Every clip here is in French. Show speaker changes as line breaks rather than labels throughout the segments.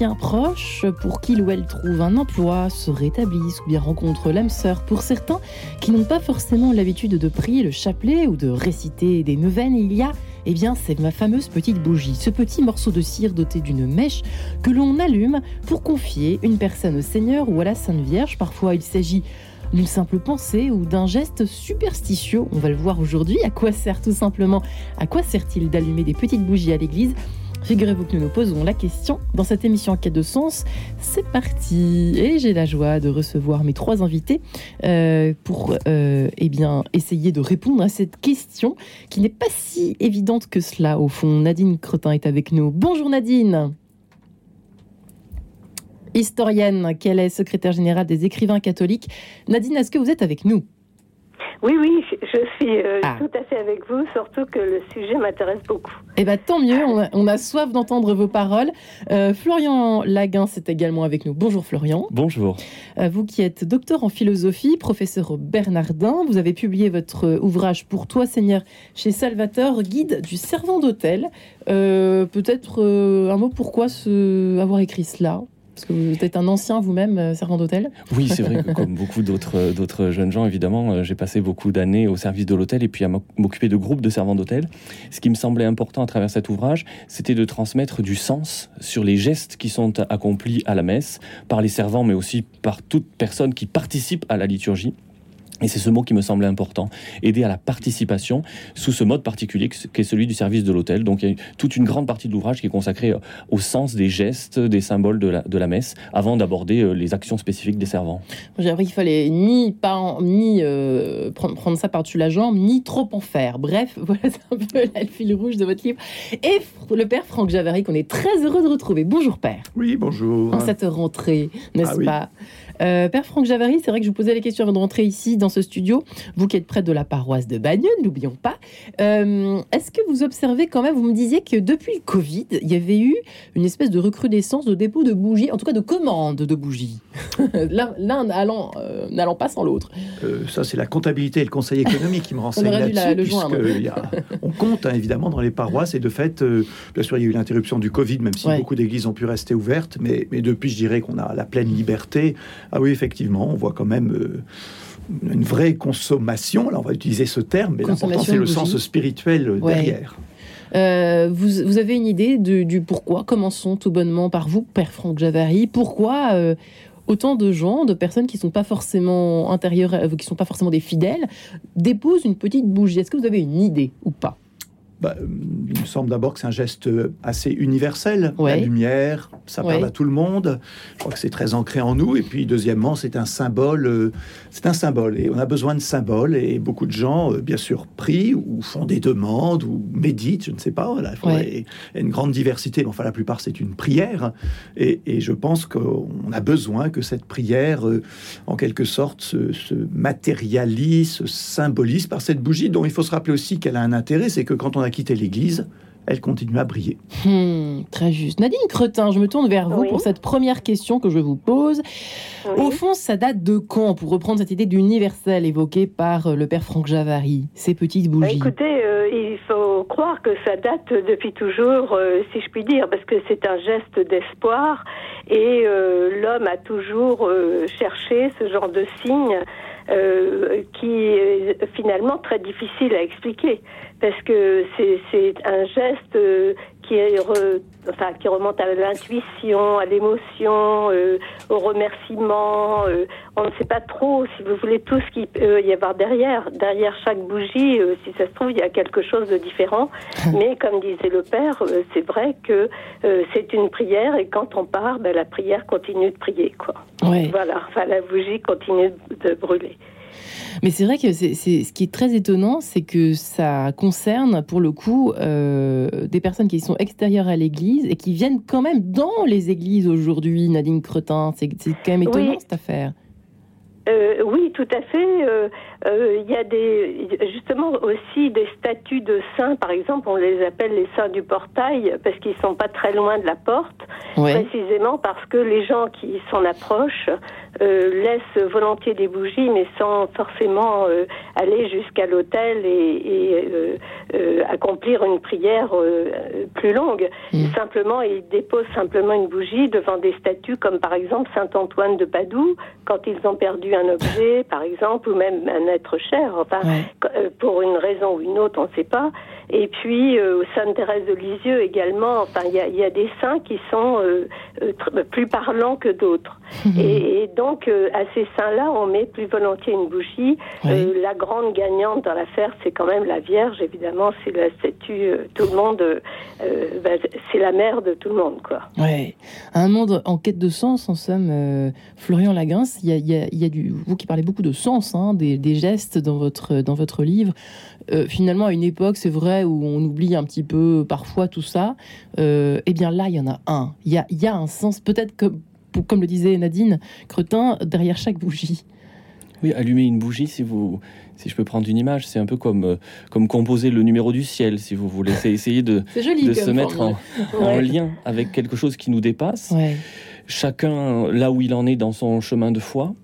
un proche, pour qu'il ou elle trouve un emploi, se rétablisse ou bien rencontre l'âme sœur. Pour certains qui n'ont pas forcément l'habitude de prier le chapelet ou de réciter des neuvaines, il y a eh bien, c'est ma fameuse petite bougie, ce petit morceau de cire doté d'une mèche que l'on allume pour confier une personne au Seigneur ou à la Sainte Vierge. Parfois, il s'agit d'une simple pensée ou d'un geste superstitieux. On va le voir aujourd'hui. À quoi sert tout simplement À quoi sert-il d'allumer des petites bougies à l'église Figurez-vous que nous nous posons la question dans cette émission en quête de sens. C'est parti Et j'ai la joie de recevoir mes trois invités euh, pour euh, eh bien, essayer de répondre à cette question qui n'est pas si évidente que cela au fond. Nadine Cretin est avec nous. Bonjour Nadine historienne, qu'elle est secrétaire générale des écrivains catholiques. Nadine, est-ce que vous êtes avec nous?
Oui, oui, je suis euh, ah. tout à fait avec vous, surtout que le sujet m'intéresse beaucoup.
Eh bien, tant mieux, on a, soif d'entendre vos paroles. Euh, Florian Laguin, c'est également avec nous. Bonjour Florian.
Bonjour.
Euh, vous qui êtes docteur en philosophie, professeur Bernardin, vous avez publié votre ouvrage Pour toi Seigneur chez Salvateur, guide du servant d'hôtel. Peut-être un mot pourquoi ce, avoir écrit cela? Parce que vous êtes un ancien vous-même, euh, servant d'hôtel
Oui, c'est vrai que comme beaucoup d'autres, d'autres jeunes gens, évidemment, euh, j'ai passé beaucoup d'années au service de l'hôtel et puis à m'occuper de groupes de servants d'hôtel. Ce qui me semblait important à travers cet ouvrage, c'était de transmettre du sens sur les gestes qui sont accomplis à la messe par les servants, mais aussi par toute personne qui participe à la liturgie. Et c'est ce mot qui me semblait important, aider à la participation sous ce mode particulier qui est celui du service de l'hôtel. Donc il y a toute une grande partie de l'ouvrage qui est consacrée euh, au sens des gestes, des symboles de la, de la messe, avant d'aborder euh, les actions spécifiques des servants.
J'ai appris qu'il fallait ni, pas, ni euh, prendre, prendre, ça par-dessus la jambe, ni trop en faire. Bref, voilà un peu le fil rouge de votre livre. Et le père Franck Javary, qu'on est très heureux de retrouver. Bonjour père.
Oui, bonjour.
En cette rentrée, n'est-ce ah pas? Euh, Père Franck Javary, c'est vrai que je vous posais les questions avant de rentrer ici dans ce studio. Vous qui êtes près de la paroisse de Bagneux, n'oublions pas. Euh, est-ce que vous observez quand même, vous me disiez que depuis le Covid, il y avait eu une espèce de recrudescence de dépôt de bougies, en tout cas de commandes de bougies. L'un euh, n'allant pas sans l'autre.
ça, c'est la comptabilité et le conseil économique qui me renseignent là-dessus. on compte hein, évidemment dans les paroisses et de fait, bien sûr, il y a eu l'interruption du Covid, même si beaucoup d'églises ont pu rester ouvertes, mais, mais depuis, je dirais qu'on a la pleine liberté ah oui, effectivement, on voit quand même euh, une vraie consommation. Alors on va utiliser ce terme, mais l'important c'est le sens spirituel euh, derrière.
Euh, vous, avez une idée du pourquoi? Commençons tout bonnement par vous, Père Franck Javary. Pourquoi autant de gens, de personnes qui sont pas forcément intérieures, qui sont pas forcément des fidèles, déposent une petite bougie? Est-ce que vous avez une idée ou pas?
Bah, il me semble d'abord que c'est un geste assez universel. La lumière, ça parle à tout le monde. Je crois que c'est très ancré en nous. Et puis, deuxièmement, c'est un symbole. Euh, c'est un symbole. Et on a besoin de symboles. Et beaucoup de gens, euh, bien sûr, prient ou font des demandes ou méditent, je ne sais pas. il y a une grande diversité. Mais enfin, la plupart, c'est une prière. Et, je pense qu'on a besoin que cette prière, euh, en quelque sorte, se, se matérialise, se symbolise par cette bougie dont il faut se rappeler aussi qu'elle a un intérêt. C'est que quand on a quitté l'Église, elle continue à briller.
Hmm, très juste. Nadine Cretin, je me tourne vers vous pour cette première question que je vous pose. Au fond, ça date de quand, pour reprendre cette idée d'universel évoquée par euh, le père Franck Javary, ces petites bah, bougies?
Écoutez, euh, il faut croire que ça date depuis toujours, euh, si je puis dire, parce que c'est un geste d'espoir et l'homme a toujours cherché ce genre de signe euh, qui est finalement très difficile à expliquer parce que c'est un geste euh, qui, est enfin, qui remonte à l'intuition, à l'émotion, euh, au remerciement. on ne sait pas trop, si vous voulez, tout ce qu'il peut y avoir derrière. Derrière chaque bougie, si ça se trouve, il y a quelque chose de différent. Mais comme disait le Père, c'est vrai que c'est une prière et quand on part, ben, la prière continue de prier. Quoi. Voilà, enfin, la bougie continue de brûler.
Mais c'est vrai que c'est, ce qui est très étonnant, c'est que ça concerne pour le coup euh, des personnes qui sont extérieures à l'Église et qui viennent quand même dans les églises aujourd'hui. Nadine Cretin, c'est, quand même étonnant cette affaire.
Euh, oui, tout à fait. Euh, euh, il y a des, justement aussi des statues de saints, par exemple, on les appelle les saints du portail parce qu'ils sont pas très loin de la porte, précisément parce que les gens qui s'en approchent laissent volontiers des bougies, mais sans forcément aller jusqu'à l'autel et, accomplir une prière plus longue. Mm. Simplement, ils déposent simplement une bougie devant des statues comme par exemple Saint Antoine de Padoue quand ils ont perdu un objet, par exemple, ou même un être cher, enfin, euh, pour une raison ou une autre, on ne sait pas. Et puis, euh, Sainte Thérèse de Lisieux également, enfin, il y a, des saints qui sont euh, plus parlants que d'autres. et, donc, à ces saints-là, on met plus volontiers une bougie. la grande gagnante dans l'affaire, c'est quand même la Vierge, évidemment, c'est la statue, tout le monde, ben, c'est la mère de tout le monde, quoi.
Ouais. Un monde en quête de sens, en somme, Florian Lagrince, il y a, y a, du, vous qui parlez beaucoup de sens, hein, des, des, gestes dans votre, dans votre livre. Euh, finalement, à une époque, c'est vrai, où on oublie un petit peu parfois tout ça. Euh, eh bien là, il y en a un. Il y a, y a un sens, peut-être que, comme le disait Nadine Cretin, derrière chaque bougie.
Oui, allumer une bougie, si vous, si je peux prendre une image, c'est un peu comme, euh, comme composer le numéro du ciel, si vous voulez. C'est essayer de, de se mettre en, en, lien avec quelque chose qui nous dépasse. Chacun là où il en est dans son chemin de foi.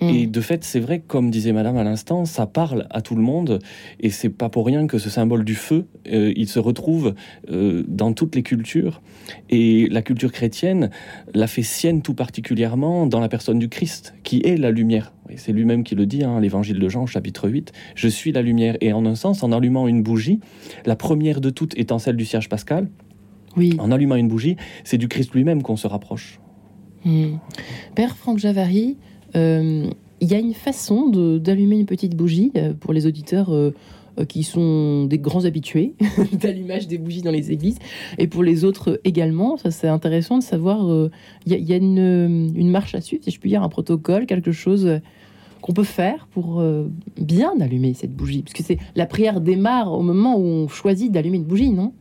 Mm. Et de fait, c'est vrai, comme disait Madame à l'instant, ça parle à tout le monde, et c'est pas pour rien que ce symbole du feu, euh, il se retrouve euh, dans toutes les cultures, et la culture chrétienne l'a fait sienne tout particulièrement dans la personne du Christ, qui est la lumière. C'est lui-même qui le dit, hein, l'évangile de Jean, chapitre 8, Je suis la lumière. Et en un sens, en allumant une bougie, la première de toutes étant celle du cierge pascal, oui. en allumant une bougie, c'est du Christ lui-même qu'on se rapproche.
Mm. Père Franck Javary, il y a une façon d'allumer une petite bougie euh, pour les auditeurs euh, qui sont des grands habitués d'allumage des bougies dans les églises, et pour les autres également. Ça, c'est intéressant de savoir. Il y, a, une, marche à suivre, si je puis dire, un protocole, quelque chose qu'on peut faire pour bien allumer cette bougie, parce que c'est la prière démarre au moment où on choisit d'allumer une bougie, non?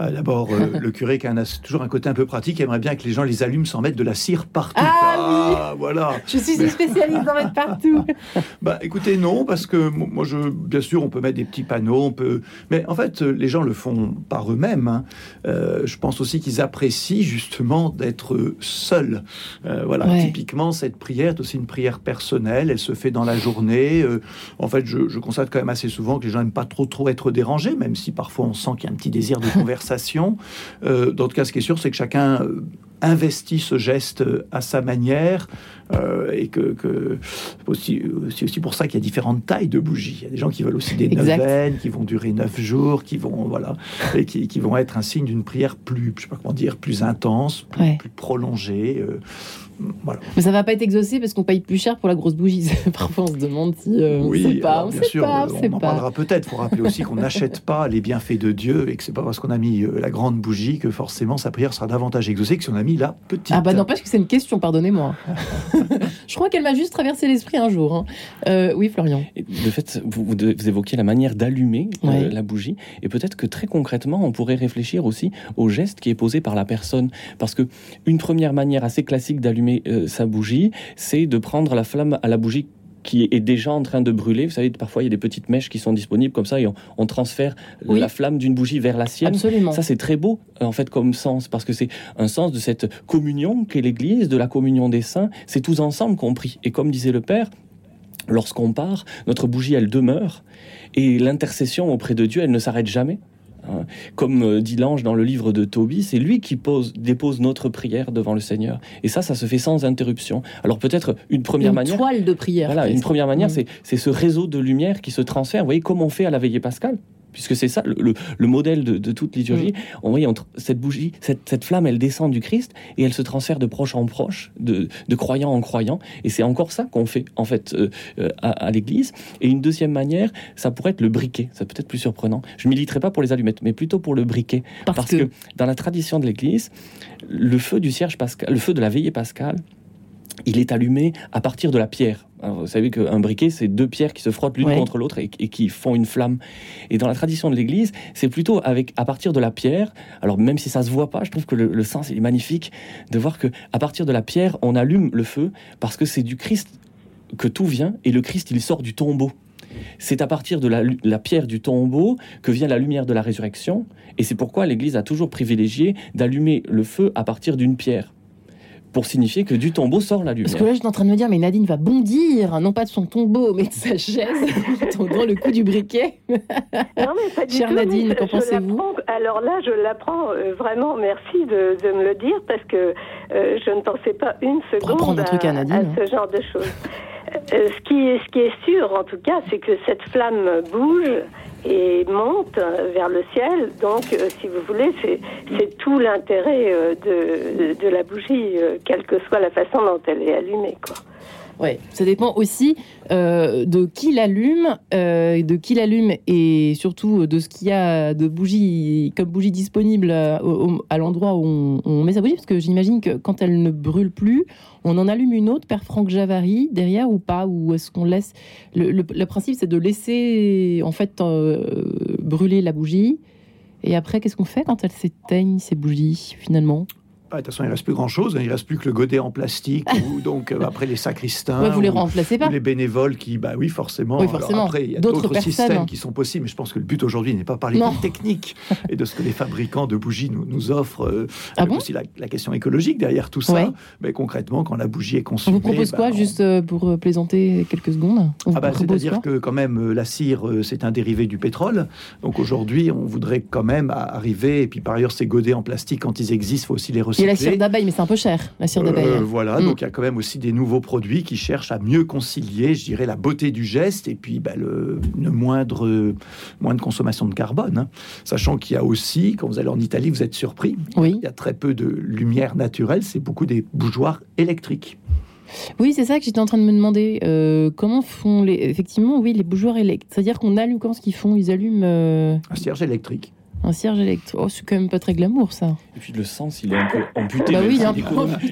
Euh, d'abord, euh, le curé qui a toujours un côté un peu pratique aimerait bien que les gens les allument sans mettre de la cire partout.
Ah, oui
ah, voilà.
Je suis une spécialiste d'en mettre partout.
bah, écoutez, non, parce que moi, je, bien sûr, on peut mettre des petits panneaux, on peut, mais en fait, les gens le font par eux-mêmes. Hein. Euh, je pense aussi qu'ils apprécient justement d'être seuls. voilà, typiquement, cette prière est aussi une prière personnelle. Elle se fait dans la journée. en fait, je, je constate quand même assez souvent que les gens n'aiment pas trop trop être dérangés, même si parfois on sent qu'il y a un petit désir de conversation euh, dans tout cas, ce qui est sûr, c'est que chacun euh, investit ce geste euh, à sa manière et que, c'est aussi, aussi, pour ça qu'il y a différentes tailles de bougies. Il y a des gens qui veulent aussi des neuvaines, qui vont durer neuf jours, qui vont voilà et qui, vont être un signe d'une prière plus, je sais pas comment dire, plus intense, plus, plus prolongée.
Mais ça va pas être exaucé parce qu'on paye plus cher pour la grosse bougie. Parfois, on se demande si euh,
oui,
on sait pas.
bien sûr, on en parlera peut-être. Il faut rappeler aussi qu'on n'achète pas les bienfaits de Dieu et que c'est pas parce qu'on a mis euh, la grande bougie que forcément sa prière sera davantage exaucée que si on a mis la petite.
Ah bah n'empêche que c'est une question, pardonnez-moi. Je crois qu'elle m'a juste traversé l'esprit un jour. Hein. Euh, oui, Florian.
De fait, vous, vous, évoquiez la manière d'allumer la bougie et peut-être que très concrètement, on pourrait réfléchir aussi au geste qui est posé par la personne. Parce que une première manière assez classique d'allumer euh, sa bougie, c'est de prendre la flamme à la bougie qui est déjà en train de brûler. Vous savez, parfois il y a des petites mèches qui sont disponibles comme ça et on, transfère la flamme d'une bougie vers la sienne.
Absolument.
Ça, c'est très beau en fait comme sens parce que c'est un sens de cette communion qu'est l'Église, de la communion des saints. C'est tous ensemble compris. Et comme disait le Père, lorsqu'on part, notre bougie, elle demeure et l'intercession auprès de Dieu, elle ne s'arrête jamais. Hein. Comme euh, dit l'ange dans le livre de Tobie, c'est lui qui pose, dépose notre prière devant le Seigneur. Et ça, ça se fait sans interruption. Alors peut-être une première
une
manière...
Toile de prière.
Voilà, une première manière, mm. c'est ce réseau de lumière qui se transfère. Vous voyez, comme on fait à la veillée pascale? Puisque c'est ça le, modèle de, toute liturgie. Mm. On voit entre cette bougie, cette, flamme, elle descend du Christ et elle se transfère de proche en proche, de, croyant en croyant. Et c'est encore ça qu'on fait en fait euh, euh, à, l'Église. Et une deuxième manière, ça pourrait être le briquet. Ça peut être plus surprenant. Je militerai pas pour les allumettes, mais plutôt pour le briquet, parce, que... dans la tradition de l'Église, le feu du cierge pascal, le feu de la veillée pascale, il est allumé à partir de la pierre. Vous savez qu'un briquet, c'est deux pierres qui se frottent l'une contre l'autre et, qui font une flamme. Et dans la tradition de l'Église, c'est plutôt avec à partir de la pierre. Alors même si ça se voit pas, je trouve que le, le sens est magnifique de voir que à partir de la pierre, on allume le feu parce que c'est du Christ que tout vient et le Christ, il sort du tombeau. C'est à partir de la, pierre du tombeau que vient la lumière de la résurrection, et c'est pourquoi l'Église a toujours privilégié d'allumer le feu à partir d'une pierre pour signifier que du tombeau sort la lumière.
Parce que là, j'étais en train de me dire, mais Nadine va bondir, non pas de son tombeau, mais de sa chaise, dans le coup du briquet.
Non, mais pas du
Chère Nadine, qu'en pensez-vous
Alors là, je l'apprends euh, vraiment, merci de, me le dire, parce que euh, je ne pensais pas une seconde à, à, à, ce genre de choses. Euh, ce, qui ce qui est sûr, en tout cas, c'est que cette flamme bouge et monte vers le ciel. Donc, euh, si vous voulez, c'est tout l'intérêt euh, de, de, la bougie, quelle que soit la façon dont elle est allumée. Quoi.
Ouais, ça dépend aussi euh, de qui l'allume, euh, de qui l'allume et surtout de ce qu'il y a de bougies comme bougies disponibles à, l'endroit où on, met sa bougie, parce que j'imagine que quand elle ne brûle plus, on en allume une autre, Père Franck Javary, derrière ou pas, ou est-ce qu'on laisse le, principe, c'est de laisser en fait euh, brûler la bougie? Et après, qu'est-ce qu'on fait quand elle s'éteigne ces bougies finalement?
De toute façon, il ne reste plus grand-chose. Hein. Il ne reste plus que le godet en plastique ou donc euh, après les sacristains.
vous les remplacez pas
Les bénévoles qui, bah oui, forcément. après, il y a d'autres systèmes qui sont possibles. Mais je pense que le but aujourd'hui n'est pas parler de technique et de ce que les fabricants de bougies nous, nous offrent. Euh, ah bon aussi la, question écologique derrière tout ça. Mais concrètement, quand la bougie est consumée.
On vous propose quoi, bah, juste euh, pour plaisanter quelques secondes
ah bah, C'est-à-dire que quand même, la cire, c'est un dérivé du pétrole. Donc aujourd'hui, on voudrait quand même arriver. Et puis par ailleurs, ces godets en plastique, quand ils existent, il faut aussi les recycler
la cire d'abeille, mais c'est un peu cher, la cire d'abeille. Euh,
voilà, mm. donc il y a quand même aussi des nouveaux produits qui cherchent à mieux concilier, je dirais, la beauté du geste et puis bah, le, une moindre, moindre consommation de carbone. Hein. Sachant qu'il y a aussi, quand vous allez en Italie, vous êtes surpris,
oui.
il y a très peu de lumière naturelle, c'est beaucoup des bougeoirs électriques.
Oui, c'est ça que j'étais en train de me demander. Euh, comment font les. Effectivement, oui, les bougeoirs électriques. C'est-à-dire qu'on allume. Comment ce qu'ils font? Ils allument. Euh,
Un cierge électrique.
Un cierge électrique. Oh, c'est quand même pas très glamour, ça.
Et puis le sens, il est un peu amputé.
Bah oui,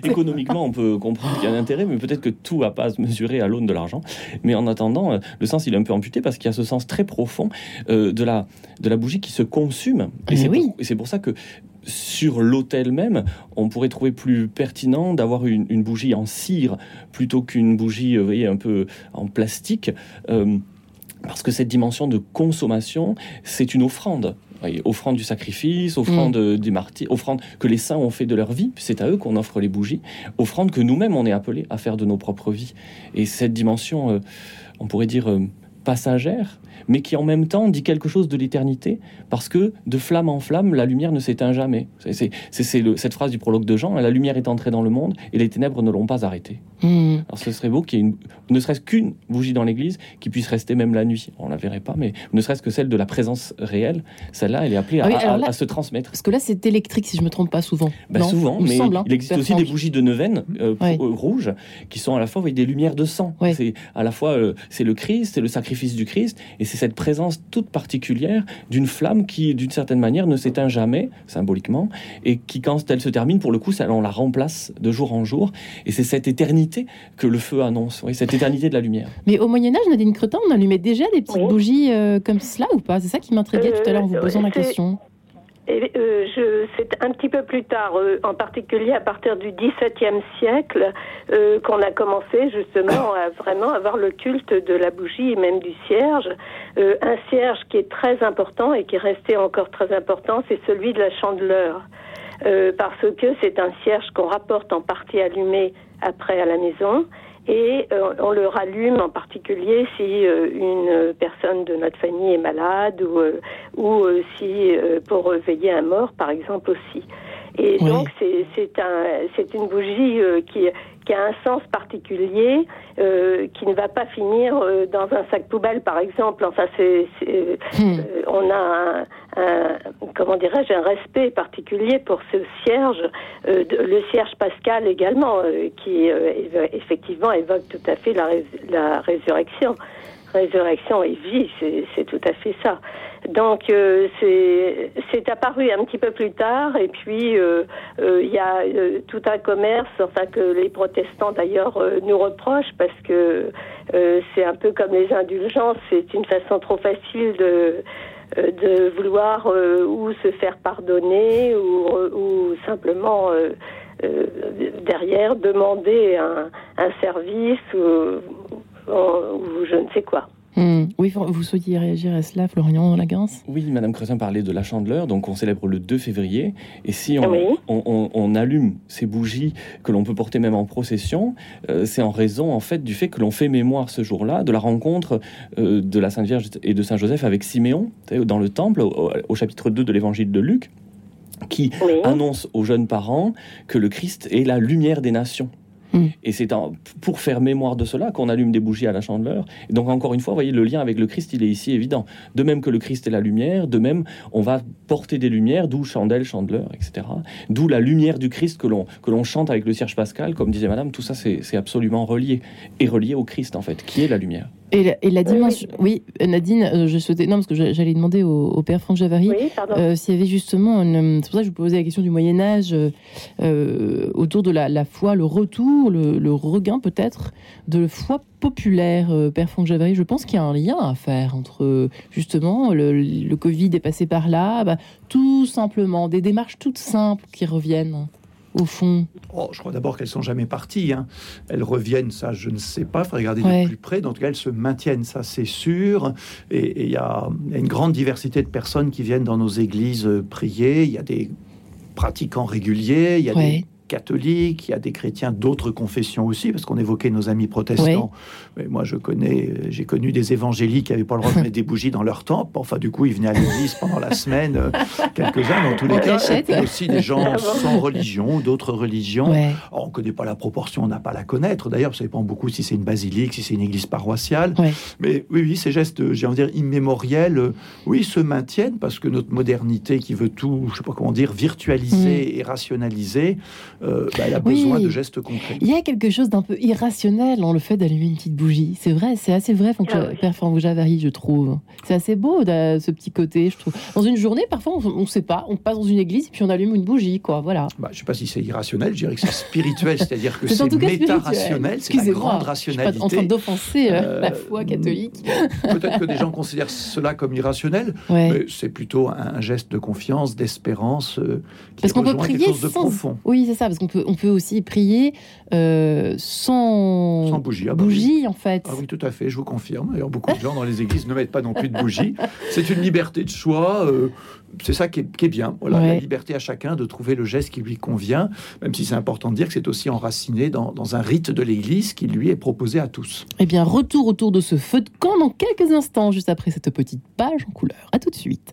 économiquement, on peut comprendre qu'il y a un intérêt, mais peut-être que tout va pas se mesurer à l'aune de l'argent. Mais en attendant, euh, le sens, il est un peu amputé parce qu'il y a ce sens très profond euh, de, la, de la bougie qui se consume. Et c'est
oui.
pour, pour ça que sur l'autel même, on pourrait trouver plus pertinent d'avoir une, bougie en cire plutôt qu'une bougie, euh, vous voyez, un peu en plastique. parce que cette dimension de consommation, c'est une offrande offrande du sacrifice, offrande mm. des martyrs, offrande que les saints ont fait de leur vie, c'est à eux qu'on offre les bougies, offrande que nous-mêmes on est appelés à faire de nos propres vies. Et cette dimension, euh, on pourrait dire euh, passagère, mais qui en même temps dit quelque chose de l'éternité, parce que de flamme en flamme, la lumière ne s'éteint jamais. C'est cette phrase du prologue de Jean, la lumière est entrée dans le monde et les ténèbres ne l'ont pas arrêtée. Hmm. Alors ce serait beau qu'il y ait ne serait-ce qu'une bougie dans l'église qui puisse rester même la nuit. On la verrait pas, mais ne serait-ce que celle de la présence réelle, celle-là, elle est appelée ah à, se transmettre.
Parce que là, c'est électrique, si je me trompe pas souvent.
Bah, souvent, mais hein, il existe aussi des bougies de neuvaine euh, euh, rouges qui sont à la fois des lumières de sang. C'est à la fois euh, c'est le Christ, c'est le sacrifice du Christ, et c'est cette présence toute particulière d'une flamme qui, d'une certaine manière, ne s'éteint jamais, symboliquement, et qui, quand elle se termine, pour le coup, on la remplace de jour en jour. Et c'est cette éternité que le feu annonce, oui, cette éternité de la lumière.
Mais au Moyen-Âge, Nadine Cretin, on allumait déjà des petites bougies euh, comme cela ou pas? C'est ça qui m'intriguait tout à l'heure en vous posant la question.
Euh, je, c'est un petit peu plus tard, euh, en particulier à partir du XVIIe siècle, euh, qu'on a commencé justement à vraiment avoir le culte de la bougie et même du cierge. un cierge qui est très important et qui est resté encore très important, c'est celui de la chandeleur. parce que c'est un cierge qu'on rapporte en partie allumé après à la maison et euh, on le rallume en particulier si euh, une personne de notre famille est malade ou, euh, ou si pour veiller un mort par exemple aussi. Et donc c'est un, une bougie qui, qui a un sens particulier, euh, qui ne va pas finir euh, dans un sac poubelle, par exemple. Enfin, c'est, hmm. euh, on a un, comment dirais-je, un respect particulier pour ce cierge, le cierge pascal également, qui effectivement évoque tout à fait la, la résurrection. Résurrection et vie, c'est tout à fait ça. Donc euh, c'est apparu un petit peu plus tard et puis euh, euh, il y a tout un commerce, enfin que les protestants d'ailleurs nous reprochent parce que c'est un peu comme les indulgences, c'est une façon trop facile de de vouloir ou se faire pardonner ou, ou simplement derrière demander un, un service ou ou je ne sais quoi.
Hmm. Oui, vous souhaitiez réagir à cela, Florian Laguens
Oui, Madame Creusin parlait de la chandeleur, donc on célèbre le 2 février. Et si on, allume ces bougies que l'on peut porter même en procession, euh, c'est en raison en fait du fait que l'on fait mémoire ce jour-là de la rencontre euh, de la Sainte Vierge et de Saint Joseph avec Siméon dans le temple au, chapitre 2 de l'évangile de Luc qui annonce aux jeunes parents que le Christ est la lumière des nations. Mm. Et c'est pour faire mémoire de cela qu'on allume des bougies à la chandeleur. Et donc encore une fois, vous voyez, le lien avec le Christ, il est ici évident. De même que le Christ est la lumière, de même, on va porter des lumières, d'où chandelle, chandeleur, etc. D'où la lumière du Christ que l'on que l'on chante avec le cierge pascal, comme disait Madame. Tout ça, c'est absolument relié et relié au Christ en fait, qui est la lumière.
Et la, dimension. Oui, Nadine, euh, je souhaitais. Non, parce que j'allais demander au, père Franck Javary euh, s'il y avait justement. C'est pour ça que je vous posais la question du Moyen-Âge euh, autour de la, foi, le retour, le, regain peut-être de foi populaire, père Franck Javary. Je pense qu'il y a un lien à faire entre justement le, Covid est passé par là, bah, tout simplement, des démarches toutes simples qui reviennent au fond
oh, Je crois d'abord qu'elles sont jamais parties. Hein. Elles reviennent, ça, je ne sais pas. Il faudrait regarder de plus près. En tout cas, elles se maintiennent, ça, c'est sûr. Et il y, a une grande diversité de personnes qui viennent dans nos églises euh, prier. Il y a des pratiquants réguliers, il y a des catholiques, il y a des chrétiens d'autres confessions aussi, parce qu'on évoquait nos amis protestants. Mais moi, je connais, j'ai connu des évangéliques qui n'avaient pas le droit de mettre des bougies dans leur temple. Enfin, du coup, ils venaient à l'église pendant la semaine, euh, quelques-uns dans tous les cas. Aussi des gens sans religion, d'autres religions. on ne connaît pas la proportion, on n'a pas à la connaître. D'ailleurs, ça dépend beaucoup si c'est une basilique, si c'est une église paroissiale. Mais oui, oui, ces gestes, j'ai envie de dire, immémoriels, euh, oui, se maintiennent parce que notre modernité qui veut tout, je sais pas comment dire, virtualiser mm. et rationaliser, euh, bah, elle a besoin de gestes concrets.
Il y a quelque chose d'un peu irrationnel dans le fait d'allumer une petite bougie. C'est vrai, c'est assez vrai, ah Père Javary, je trouve. C'est assez beau, ce petit côté, je trouve. Dans une journée, parfois, on ne sait pas, on passe dans une église et puis on allume une bougie, quoi, voilà.
Bah, je ne sais pas si c'est irrationnel, je dirais que c'est spirituel, c'est-à-dire que c'est méta-rationnel, c'est la grande rationalité. Je suis
en train d'offenser euh, la foi euh, catholique.
Peut-être que des gens considèrent cela comme irrationnel, mais c'est plutôt un geste de confiance, d'espérance, euh, qui Parce qu'on peut prier quelque chose de profond.
Oui, c'est ça parce qu'on peut, on peut aussi prier euh, sans,
sans bougie,
ah bah bougie en fait.
Ah oui, tout à fait, je vous confirme. D'ailleurs, beaucoup de gens dans les églises ne mettent pas non plus de bougie. C'est une liberté de choix. Euh, c'est ça qui est, bien. Voilà, la liberté à chacun de trouver le geste qui lui convient, même si c'est important de dire que c'est aussi enraciné dans, dans, un rite de l'Église qui lui est proposé à tous.
Eh bien, retour autour de ce feu de camp dans quelques instants, juste après cette petite page en couleur. À tout de suite.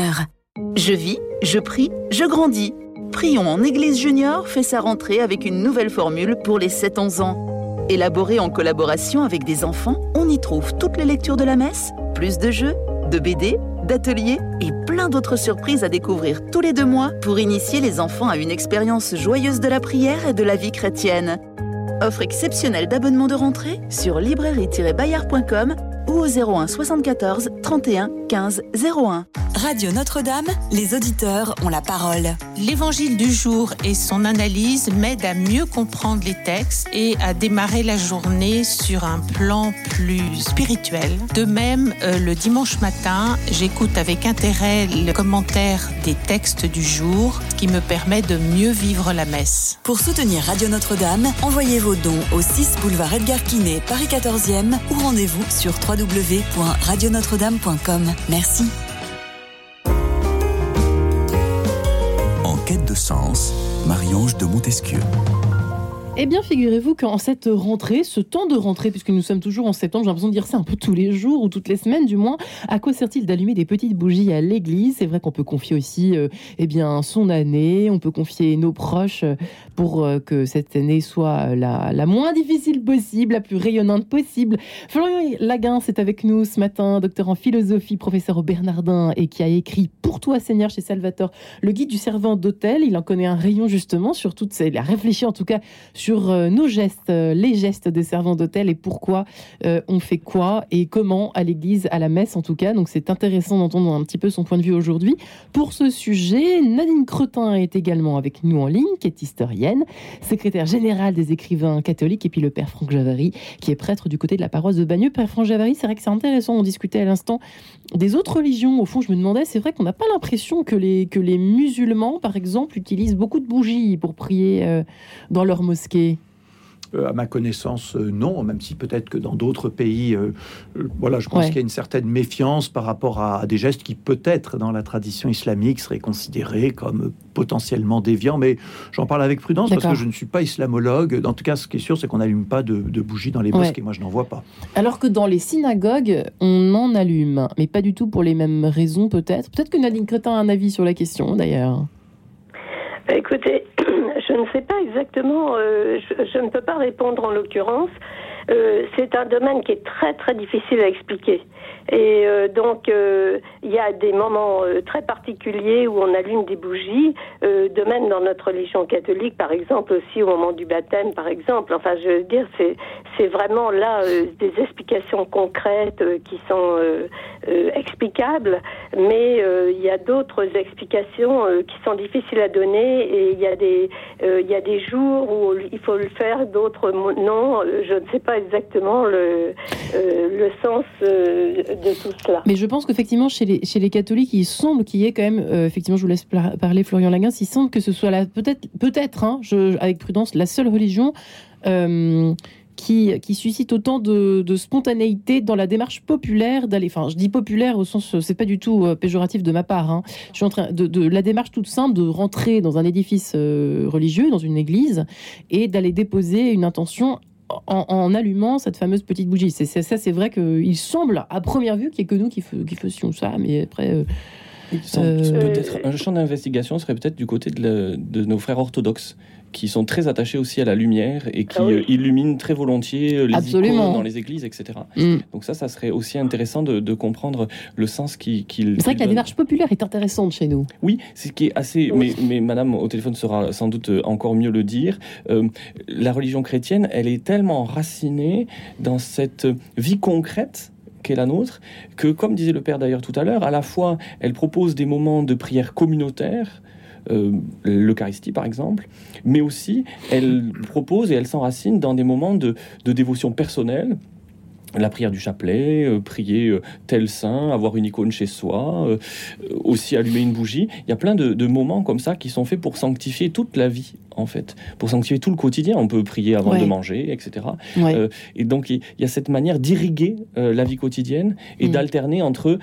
Je vis, je prie, je grandis. Prions en Église Junior fait sa rentrée avec une nouvelle formule pour les 7-11 ans. Élaborée en collaboration avec des enfants, on y trouve toutes les lectures de la messe, plus de jeux, de BD, d'ateliers et plein d'autres surprises à découvrir tous les deux mois pour initier les enfants à une expérience joyeuse de la prière et de la vie chrétienne. Offre exceptionnelle d'abonnement de rentrée sur librairie-bayard.com ou au 01 74 31 15 01.
Radio Notre-Dame, les auditeurs ont la parole.
L'évangile du jour et son analyse m'aident à mieux comprendre les textes et à démarrer la journée sur un plan plus spirituel. De même, euh, le dimanche matin, j'écoute avec intérêt le commentaire des textes du jour qui me permet de mieux vivre la messe.
Pour soutenir Radio Notre-Dame, envoyez vos dons au 6 boulevard Edgar Quinet, Paris 14e ou rendez-vous sur www.radionotre-dame.com. Merci.
En quête de sens, Marie-Ange de Montesquieu.
Eh bien, figurez-vous qu'en cette rentrée, ce temps de rentrée, puisque nous sommes toujours en septembre, j'ai l'impression de dire ça un peu tous les jours ou toutes les semaines du moins, à quoi sert-il d'allumer des petites bougies à l'église? C'est vrai qu'on peut confier aussi euh, eh bien, son année, on peut confier nos proches euh, pour euh, que cette année soit la, moins difficile possible, la plus rayonnante possible. Florian Laguin, c'est avec nous ce matin, docteur en philosophie, professeur au Bernardin et qui a écrit Pour toi Seigneur chez Salvatore, le guide du servant d'hôtel. Il en connaît un rayon justement sur toutes ces... Il a réfléchi en tout cas sur euh, nos gestes, euh, les gestes des servants d'hôtel et pourquoi euh, on fait quoi et comment à l'église, à la messe en tout cas. Donc c'est intéressant d'entendre un petit peu son point de vue aujourd'hui. Pour ce sujet, Nadine Cretin est également avec nous en ligne, qui est historienne, secrétaire générale des écrivains catholiques, et puis le père Franck Javary, qui est prêtre du côté de la paroisse de Bagneux. Père Franck Javary, c'est vrai que c'est intéressant, on discutait à l'instant des autres religions. Au fond, je me demandais, c'est vrai qu'on n'a pas l'impression que les, que les musulmans, par exemple, utilisent beaucoup de bougies pour prier dans leur mosquée.
Euh, à ma connaissance, euh, non, même si peut-être que dans d'autres pays, euh, voilà, je pense qu'il y a une certaine méfiance par rapport à, des gestes qui peut-être dans la tradition islamique seraient considérés comme potentiellement déviants, mais j'en parle avec prudence parce que je ne suis pas islamologue. En tout cas, ce qui est sûr, c'est qu'on n'allume pas de, bougies dans les mosquées. Moi, je n'en vois pas.
Alors que dans les synagogues, on en allume, mais pas du tout pour les mêmes raisons, peut-être. Peut-être que Nadine Crétin a un avis sur la question, d'ailleurs.
Écoutez, je ne sais pas exactement, euh, je, ne peux pas répondre en l'occurrence. Euh, c'est un domaine qui est très très difficile à expliquer. Et euh, donc, euh, il y a des moments euh, très particuliers où on allume des bougies, de même dans notre religion catholique, par exemple, aussi au moment du baptême, par exemple. Enfin, je veux dire, c'est, vraiment là des explications concrètes qui sont explicables, mais il y a d'autres explications qui sont difficiles à donner et il y a des, y a des jours où il faut le faire, d'autres non. Je ne sais pas exactement le, le sens
mais je pense qu'effectivement, chez les, catholiques, il semble qu'il y ait quand même, euh, effectivement, je vous laisse parler Florian Laguin, il semble que ce soit peut-être, peut-être hein, avec prudence, la seule religion euh, qui, suscite autant de, spontanéité dans la démarche populaire d'aller. Enfin, je dis populaire au sens, c'est pas du tout euh, péjoratif de ma part. Hein. Je suis en train de, la démarche toute simple de rentrer dans un édifice religieux, dans une église, et d'aller déposer une intention en, allumant cette fameuse petite bougie. C'est ça, c'est vrai qu'il semble à première vue qu'il n'y ait que nous qui, qui, faisions ça, mais après. Euh,
euh, peut-être un champ d'investigation serait peut-être du côté de, de, nos frères orthodoxes qui sont très attachés aussi à la lumière et qui ah euh, illuminent très volontiers euh, les icônes dans les églises, etc. Mm. Donc ça, ça serait aussi intéressant de, comprendre le sens qu'ils
qu C'est vrai que la démarche populaire est intéressante chez nous.
Oui, c'est ce qui est assez... Mais, mais, Madame au téléphone saura sans doute encore mieux le dire. Euh, la religion chrétienne, elle est tellement racinée dans cette vie concrète qu'est la nôtre, que comme disait le Père d'ailleurs tout à l'heure, à la fois elle propose des moments de prière communautaire, euh, l'Eucharistie par exemple, mais aussi elle propose et elle s'enracine dans des moments de, de dévotion personnelle. La prière du chapelet, euh, prier euh, tel saint, avoir une icône chez soi, aussi allumer une bougie. Il y a plein de, moments comme ça qui sont faits pour sanctifier toute la vie, en fait, pour sanctifier tout le quotidien. On peut prier avant de manger, etc. et donc il y, a cette manière d'irriguer la vie quotidienne et mm. d'alterner entre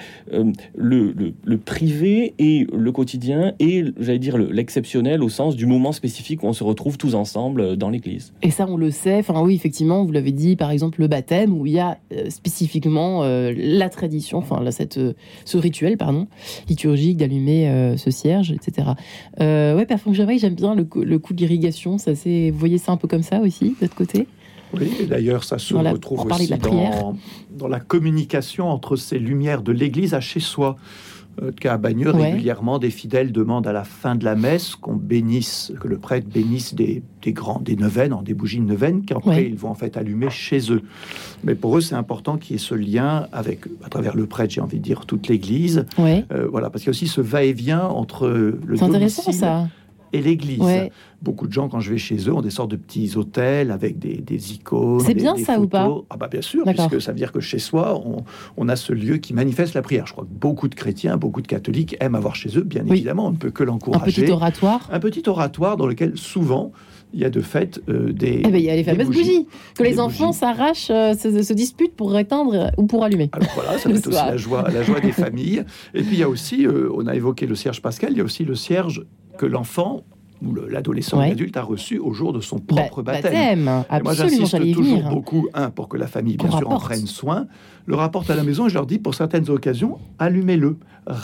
le, le, privé et le quotidien et, j'allais dire, l'exceptionnel au sens du moment spécifique où on se retrouve tous ensemble dans l'Église.
Et ça, on le sait. Enfin oui, effectivement, vous l'avez dit, par exemple, le baptême où il y a euh, spécifiquement euh, la tradition, enfin cette, euh, ce rituel pardon, liturgique d'allumer ce cierge, etc. ouais, Père Franck j'aime bien le, le coup d'irrigation. Ça, vous voyez ça un peu comme ça aussi, de votre côté?
Oui, et d'ailleurs, ça se retrouve aussi dans, dans, la communication entre ces lumières de l'Église à chez soi. Euh, à Bagneux, régulièrement, des fidèles demandent à la fin de la messe qu'on bénisse, que le prêtre bénisse des, grands, des neuvaines, des bougies de neuvaines, qu'après ils vont en fait allumer chez eux. Mais pour eux, c'est important qu'il y ait ce lien avec, à travers le prêtre, j'ai envie de dire, toute l'Église. Euh, voilà, parce qu'il y a aussi ce va-et-vient entre le domicile ça et l'église. Beaucoup de gens, quand je vais chez eux, ont des sortes de petits hôtels avec des, des icônes.
C'est bien ça ou pas
Ah bah bien sûr, puisque ça veut dire que chez soi, on, on, a ce lieu qui manifeste la prière. Je crois que beaucoup de chrétiens, beaucoup de catholiques aiment avoir chez eux, bien évidemment, on ne peut que l'encourager.
Un petit oratoire
Un petit oratoire dans lequel souvent il y a de fait euh, des.
Eh ben, il y a les fameuses bougies. que les enfants s'arrachent, euh, se, disputent pour éteindre ou pour allumer.
Alors voilà, ça être aussi la joie, la joie des familles. Et puis il y a aussi, euh, on a évoqué le cierge pascal, il y a aussi le cierge que l'enfant où l'adolescent ou l'adulte a reçu au jour de son propre
baptême. baptême.
Moi, j'insiste toujours beaucoup, un, pour que la famille, bien sûr, en prenne soin, le rapporte à la maison et je leur dis, pour certaines occasions, allumez-le.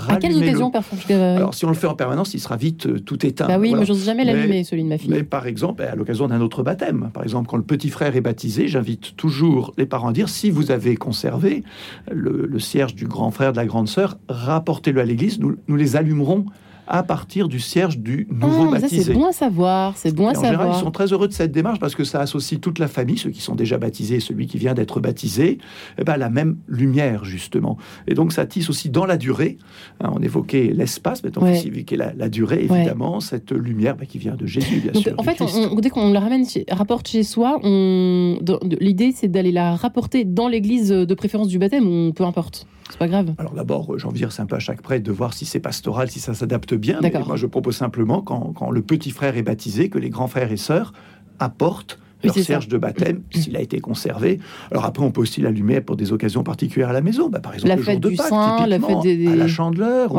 À quelles occasions, parfois
Alors, si on le fait en permanence, il sera vite euh, tout éteint.
Bah oui, voilà. mais j'ose jamais l'allumer, celui de ma fille.
Mais par exemple, à l'occasion d'un autre baptême, par exemple, quand le petit frère est baptisé, j'invite toujours les parents à dire, si vous avez conservé le, le cierge du grand frère, de la grande sœur, rapportez-le à l'église, nous, nous les allumerons à partir du cierge du nouveau ah, baptisé.
C'est bon à savoir, c'est bon à
en
savoir.
Général, ils sont très heureux de cette démarche parce que ça associe toute la famille, ceux qui sont déjà baptisés, celui qui vient d'être baptisé, eh ben, à la même lumière justement. Et donc ça tisse aussi dans la durée. Hein, on évoquait l'espace, mais on aussi évoquer la, la, durée évidemment, cette lumière bah, qui vient de Jésus bien sûr.
En fait, dès qu'on la ramène, rapporte chez soi, l'idée c'est d'aller la rapporter dans l'église de préférence du baptême ou peu importe. C'est pas grave.
Alors d'abord, envie de dire, c'est un peu à chaque prêtre de voir si c'est pastoral, si ça s'adapte bien. Mais moi, je propose simplement, quand, quand le petit frère est baptisé, que les grands frères et sœurs apportent leur cierge de baptême, s'il a été conservé. Alors après, on peut aussi l'allumer pour des occasions particulières à la maison. Bah, par exemple,
la
le jour
de
Pâques,
la fête
des... à la chandeleur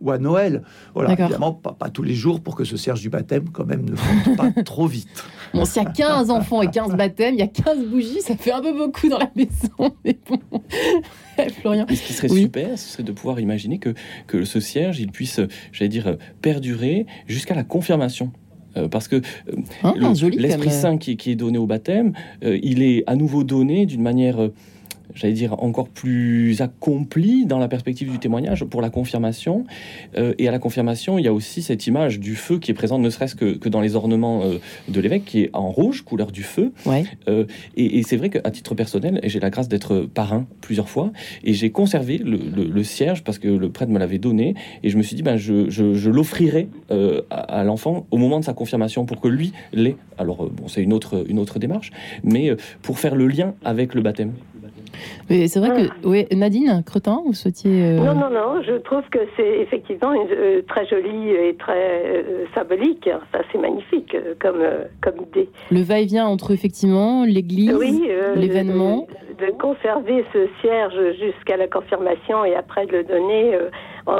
ou, à, Noël. Voilà, évidemment, pas, pas, tous les jours pour que ce cierge du baptême, quand même, ne fonde pas trop vite.
Bon, s'il y a 15 enfants et 15 baptêmes, il y a 15 bougies, ça fait un peu beaucoup dans la maison. Mais bon.
Florian. ce qui serait super, ce serait de pouvoir imaginer que, que ce cierge, il puisse, j'allais dire, perdurer jusqu'à la confirmation. Euh, parce que euh,
ah,
l'Esprit Saint qui, qui, est donné au baptême, euh, il est à nouveau donné d'une manière j'allais dire, encore plus accompli dans la perspective du témoignage pour la confirmation. Euh, et à la confirmation, il y a aussi cette image du feu qui est présente, ne serait-ce que, que, dans les ornements euh, de l'évêque, qui est en rouge, couleur du feu.
Ouais.
Euh, et, et c'est vrai qu'à titre personnel, j'ai la grâce d'être parrain plusieurs fois, et j'ai conservé le, le, cierge parce que le prêtre me l'avait donné, et je me suis dit, ben, je, je, je l'offrirai à, à l'enfant au moment de sa confirmation pour que lui l'ait. Alors, bon, c'est une autre, une autre démarche, mais pour faire le lien avec le baptême
c'est vrai que, ah. oui, Nadine Cretin, vous souhaitiez.
Euh, non, non, non, je trouve que c'est effectivement euh, très joli et très euh, symbolique. Ça, c'est magnifique comme, comme idée.
Le va-et-vient entre effectivement l'église, l'événement.
De, de, conserver ce cierge jusqu'à la confirmation et après de le donner.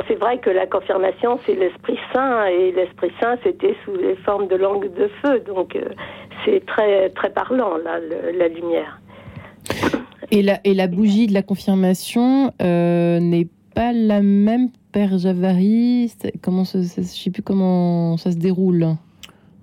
c'est vrai que la confirmation, c'est l'Esprit Saint et l'Esprit Saint, c'était sous les formes de langue de feu. Donc, c'est très, très parlant, là, la lumière.
Et la, et la bougie de la confirmation euh, n'est pas la même, Père Javary Comment Je ne sais plus comment ça se déroule.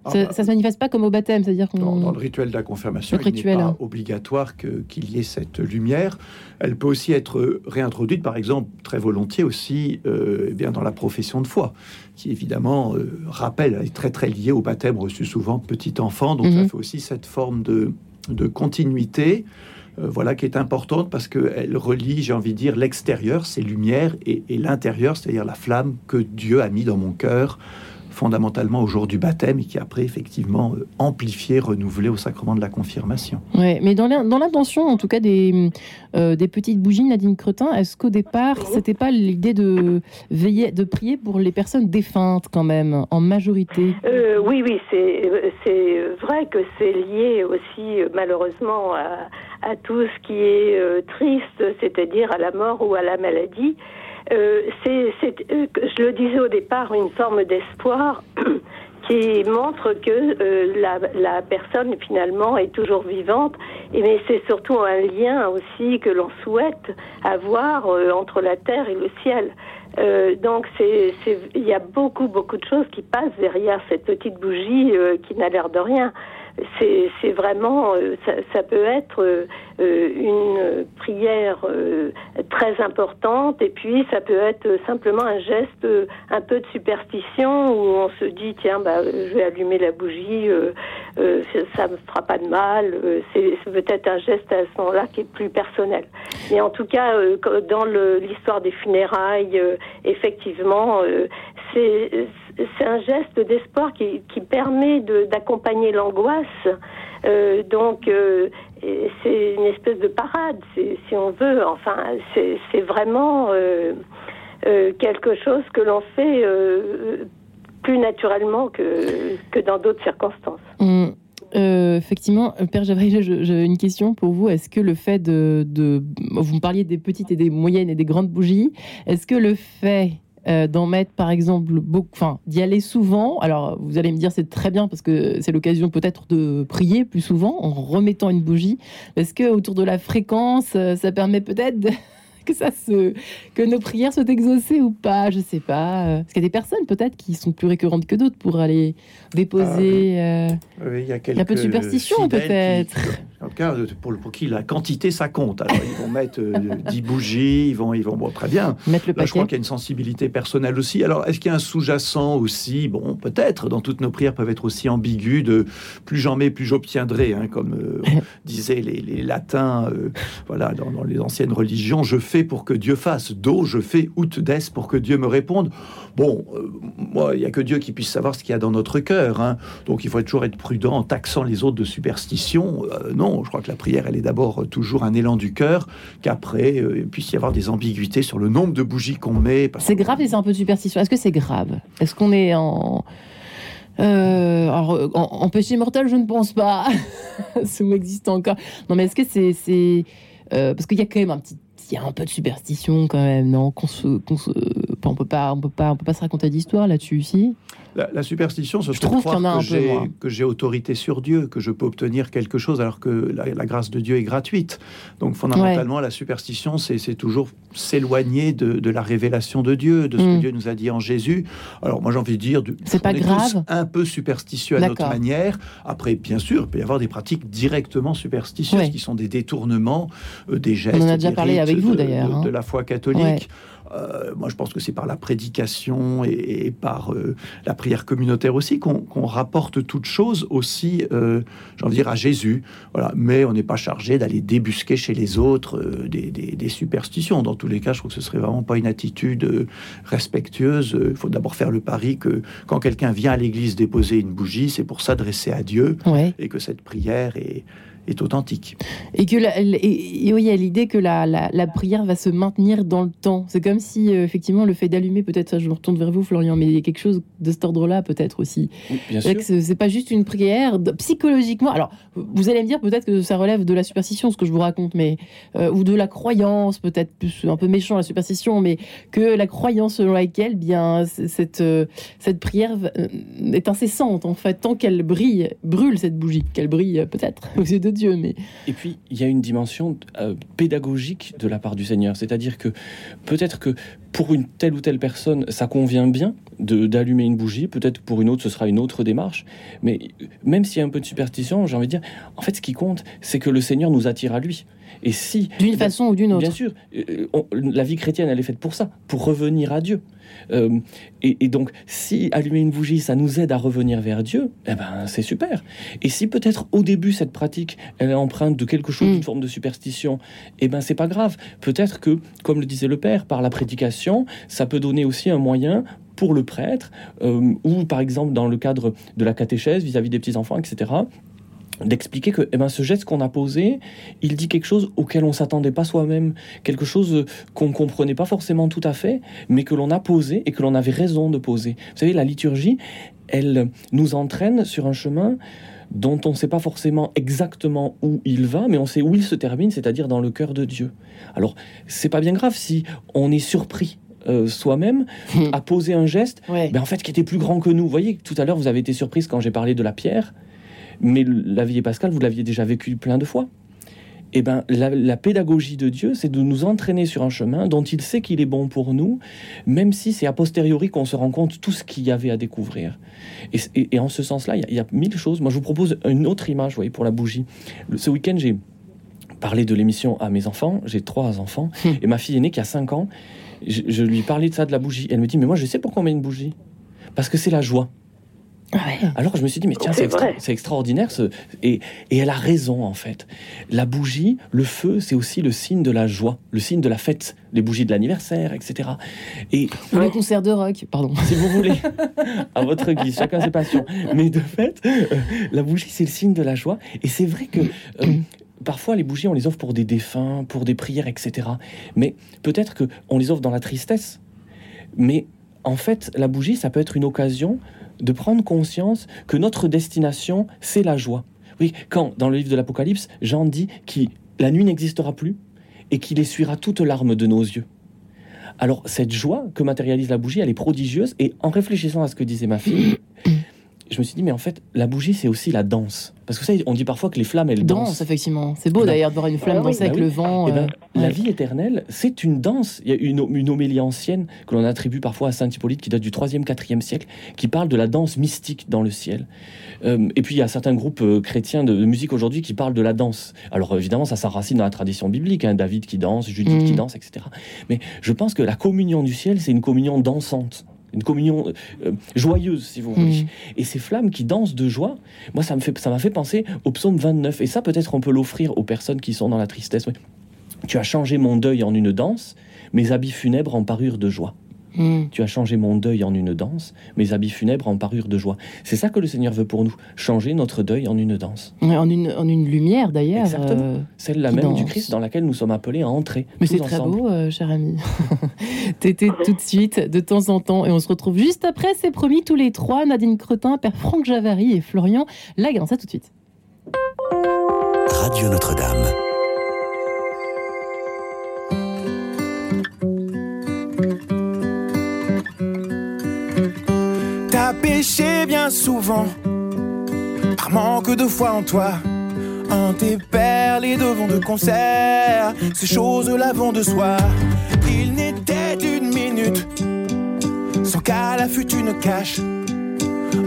Ah ça, ne bah. se manifeste pas comme au baptême, c'est-à-dire qu'on...
Dans, le rituel de la confirmation, il n'est pas obligatoire qu'il y ait cette lumière. Elle peut aussi être réintroduite, par exemple, très volontiers aussi, euh, eh bien dans la profession de foi, qui évidemment euh, rappelle, est très très liée au baptême reçu souvent petit enfant, donc ça mhm. fait aussi cette forme de, de continuité. Euh, voilà, qui est importante parce qu'elle relie, j'ai envie de dire, l'extérieur, ses lumières, et, et l'intérieur, c'est-à-dire la flamme que Dieu a mis dans mon cœur fondamentalement au jour du baptême et qui après effectivement euh, amplifié, renouvelé au sacrement de la confirmation.
Ouais, mais dans l'intention, en tout cas des, euh, des petites bougies, Nadine Cretin, est-ce qu'au départ, c'était pas l'idée de veiller, de prier pour les personnes défuntes quand même, en majorité?
Euh, Oui, oui, c'est vrai que c'est lié aussi malheureusement à, à, tout ce qui est triste, c'est-à-dire à la mort ou à la maladie. Euh, c'est, euh, je le disais au départ, une forme d'espoir qui montre que euh, la, personne finalement est toujours vivante, et, mais c'est surtout un lien aussi que l'on souhaite avoir entre la terre et le ciel. donc c'est, il y a beaucoup beaucoup de choses qui passent derrière cette petite bougie qui n'a l'air de rien c'est vraiment, euh, ça, ça, peut être euh, euh, une prière très importante et puis ça peut être simplement un geste un peu de superstition où on se dit tiens bah je vais allumer la bougie, ça me fera pas de mal. c'est peut-être un geste à ce moment-là qui est plus personnel. Mais en tout cas dans l'histoire des funérailles, effectivement, c'est c'est un geste d'espoir qui, permet d'accompagner l'angoisse. Euh, donc, euh, c'est une espèce de parade, si on veut. Enfin, c'est vraiment euh, quelque chose que l'on fait plus naturellement que, dans d'autres circonstances.
Mmh. effectivement, Père Javriel, j'ai une question pour vous. Est-ce que le fait de, de, Vous me parliez des petites et des moyennes et des grandes bougies. Est-ce que le fait euh, d'en mettre par exemple beaucoup, enfin d'y aller souvent. Alors vous allez me dire c'est très bien parce que c'est l'occasion peut-être de prier plus souvent en remettant une bougie. Est-ce que autour de la fréquence, euh, ça permet peut-être que ça se, que nos prières soient exaucées ou pas, je sais pas. Parce qu'il y a des personnes peut-être qui sont plus récurrentes que d'autres pour aller déposer. Ah,
euh, il, y a
un peu de superstition peut-être.
En tout cas, pour, pour, qui la quantité ça compte. Alors ils vont mettre 10 euh, bougies, ils vont, ils vont bon, très bien.
Mettre le
Là, je crois qu'il y a une sensibilité personnelle aussi. Alors est-ce qu'il y a un sous-jacent aussi? Bon, peut-être. Dans toutes nos prières peuvent être aussi ambiguës de plus j'en mets, plus j'obtiendrai, hein, comme euh, disaient les, les latins. voilà, dans, dans les anciennes religions, je fais pour que Dieu fasse, do, je fais ut des pour que Dieu me réponde. Bon, euh, moi, il n'y a que Dieu qui puisse savoir ce qu'il y a dans notre cœur. Hein. Donc il faut toujours être prudent en taxant les autres de superstition. Euh, non, je crois que la prière, elle est d'abord toujours un élan du cœur, qu'après, euh, il puisse y avoir des ambiguïtés sur le nombre de bougies qu'on met.
C'est grave c'est un peu de superstition. Est-ce que c'est grave? Est-ce qu'on est en... alors, en, péché mortel, je ne pense pas. Ce mot existe encore? Non, mais est-ce que c'est. parce qu'il y a quand même un petit il y a un peu de superstition quand même, non? Qu'on se, on peut pas, peut pas, on peut pas se raconter d'histoire là-dessus, si?
La, superstition, ce serait croire que j'ai autorité sur Dieu, que je peux obtenir quelque chose alors que la, grâce de Dieu est gratuite. Donc fondamentalement, la superstition, c'est toujours s'éloigner de, la révélation de Dieu, de ce que mm. Dieu nous a dit en Jésus. Alors moi j'ai envie de dire,
c'est pas grave.
un peu superstitieux à notre manière. Après, bien sûr, il peut y avoir des pratiques directement superstitieuses qui sont des détournements, euh, des gestes. On
en a déjà parlé avec vous d'ailleurs.
Hein. De, la foi catholique. Euh, moi, je pense que c'est par la prédication et, par euh, la prière communautaire aussi qu'on rapporte toute chose aussi, euh, j'ai envie de dire, à Jésus. Voilà. Mais on n'est pas chargé d'aller débusquer chez les autres euh, des, des, superstitions. Dans tous les cas, je trouve que ce serait vraiment pas une attitude respectueuse. Il faut d'abord faire le pari que quand quelqu'un vient à l'église déposer une bougie, c'est pour s'adresser à Dieu et que cette prière est est authentique.
Et que et, oui, il y a l'idée que la, la, prière va se maintenir dans le temps. C'est comme si euh, effectivement le fait d'allumer, peut-être, je me retourne vers vous, Florian, mais il y a quelque chose de cet ordre-là, peut-être aussi.
bien sûr.
C'est pas juste une prière psychologiquement. Alors, vous allez me dire peut-être que ça relève de la superstition, ce que je vous raconte, mais euh, ou de la croyance, peut-être un peu méchant la superstition, mais que la croyance selon laquelle, bien, cette euh, cette prière est incessante en fait, tant qu'elle brille, brûle cette bougie, qu'elle brille peut-être aux yeux de Mais...
Et puis, il y a une dimension euh, pédagogique de la part du Seigneur. C'est-à-dire que peut-être que pour une telle ou telle personne, ça convient bien d'allumer une bougie. Peut-être pour une autre, ce sera une autre démarche. Mais même s'il y a un peu de superstition, j'ai envie de dire, en fait, ce qui compte, c'est que le Seigneur nous attire à lui. Et si...
D'une façon ou d'une autre.
Bien sûr. Euh, la vie chrétienne, elle est faite pour ça, pour revenir à Dieu. Euh, et, donc, si allumer une bougie, ça nous aide à revenir vers Dieu, eh ben, c'est super. Et si peut-être au début, cette pratique, elle est empreinte de quelque chose, d'une mm. forme de superstition, eh ben, c'est pas grave. Peut-être que, comme le disait le Père, par la prédication, ça peut donner aussi un moyen pour le prêtre, euh, ou par exemple dans le cadre de la catéchèse vis-à-vis -vis des petits-enfants, etc., d'expliquer que eh ben, ce geste qu'on a posé, il dit quelque chose auquel on s'attendait pas soi-même, quelque chose qu'on comprenait pas forcément tout à fait, mais que l'on a posé et que l'on avait raison de poser. Vous savez, la liturgie, elle nous entraîne sur un chemin dont on ne sait pas forcément exactement où il va, mais on sait où il se termine, c'est-à-dire dans le cœur de Dieu. Alors, c'est pas bien grave si on est surpris euh, soi-même à poser un geste, ben en fait qui était plus grand que nous. Vous voyez, tout à l'heure vous avez été surprise quand j'ai parlé de la pierre. Mais la vie Pascal, vous l'aviez déjà vécu plein de fois. Eh ben, la, pédagogie de Dieu, c'est de nous entraîner sur un chemin dont il sait qu'il est bon pour nous, même si c'est a posteriori qu'on se rend compte tout ce qu'il y avait à découvrir. Et, en ce sens-là, il y, a mille choses. Moi, je vous propose une autre image, vous voyez, pour la bougie. ce week-end, j'ai parlé de l'émission à mes enfants. J'ai trois enfants. Hum. Et ma fille aînée, qui a cinq ans, je, je lui parlais de ça, de la bougie. Elle me dit, mais moi, je sais pourquoi on met une bougie. Parce que c'est la joie. Ah Alors je me suis dit, mais tiens, c'est extraordinaire. Ce... Et, et, elle a raison, en fait. La bougie, le feu, c'est aussi le signe de la joie, le signe de la fête. Les bougies de l'anniversaire, etc. Et,
Ou les concerts de rock, pardon.
Si vous voulez, à votre guise, chacun ses passions. Mais de fait, euh, la bougie, c'est le signe de la joie. Et c'est vrai que... Euh, parfois, les bougies, on les offre pour des défunts, pour des prières, etc. Mais peut-être qu'on les offre dans la tristesse. Mais en fait, la bougie, ça peut être une occasion de prendre conscience que notre destination, c'est la joie. Oui, quand dans le livre de l'Apocalypse, Jean dit que la nuit n'existera plus et qu'il essuiera toute larme de nos yeux. Alors cette joie que matérialise la bougie, elle est prodigieuse. Et en réfléchissant à ce que disait ma fille, je me suis dit, mais en fait, la bougie, c'est aussi la danse. Parce que ça, on dit parfois que les flammes, elles dansent. Danse,
effectivement. C'est beau d'ailleurs de voir une flamme ah danser avec bah le vent.
Eh ben, euh, la vie éternelle, c'est une danse. Il y a une, une homélie ancienne que l'on attribue parfois à Saint Hippolyte, qui date du 3e, 4e siècle, qui parle de la danse mystique dans le ciel. Euh, et puis, il y a certains groupes euh, chrétiens de, musique aujourd'hui qui parlent de la danse. Alors, évidemment, ça s'enracine dans la tradition biblique. Hein, David qui danse, Judith qui mm. danse, etc. Mais je pense que la communion du ciel, c'est une communion dansante une communion euh, joyeuse, si vous voulez. Hmm. Et ces flammes qui dansent de joie, moi, ça me fait, ça m'a fait penser au psaume 29. Et ça, peut-être, on peut l'offrir aux personnes qui sont dans la tristesse. Tu as changé mon deuil en une danse, mes habits funèbres en parure de joie. Hmm. Tu as changé mon deuil en une danse, mes habits funèbres en parure de joie. C'est ça que le Seigneur veut pour nous, changer notre deuil en une danse.
En une, en une lumière d'ailleurs.
Exactement. Euh, Celle la même du Christ dans laquelle nous sommes appelés à entrer.
Mais c'est très beau, euh, cher ami. T'étais tout de suite, de temps en temps, et on se retrouve juste après, c'est promis, tous les trois, Nadine Cretin, Père Franck Javary et Florian Laguin. Ça tout de suite.
Radio Notre-Dame.
Bien souvent, par manque de foi en toi. Un tes perles et devant de concert, ces choses-là vont de soi. Il n'était une minute sans qu'à la tu ne caches.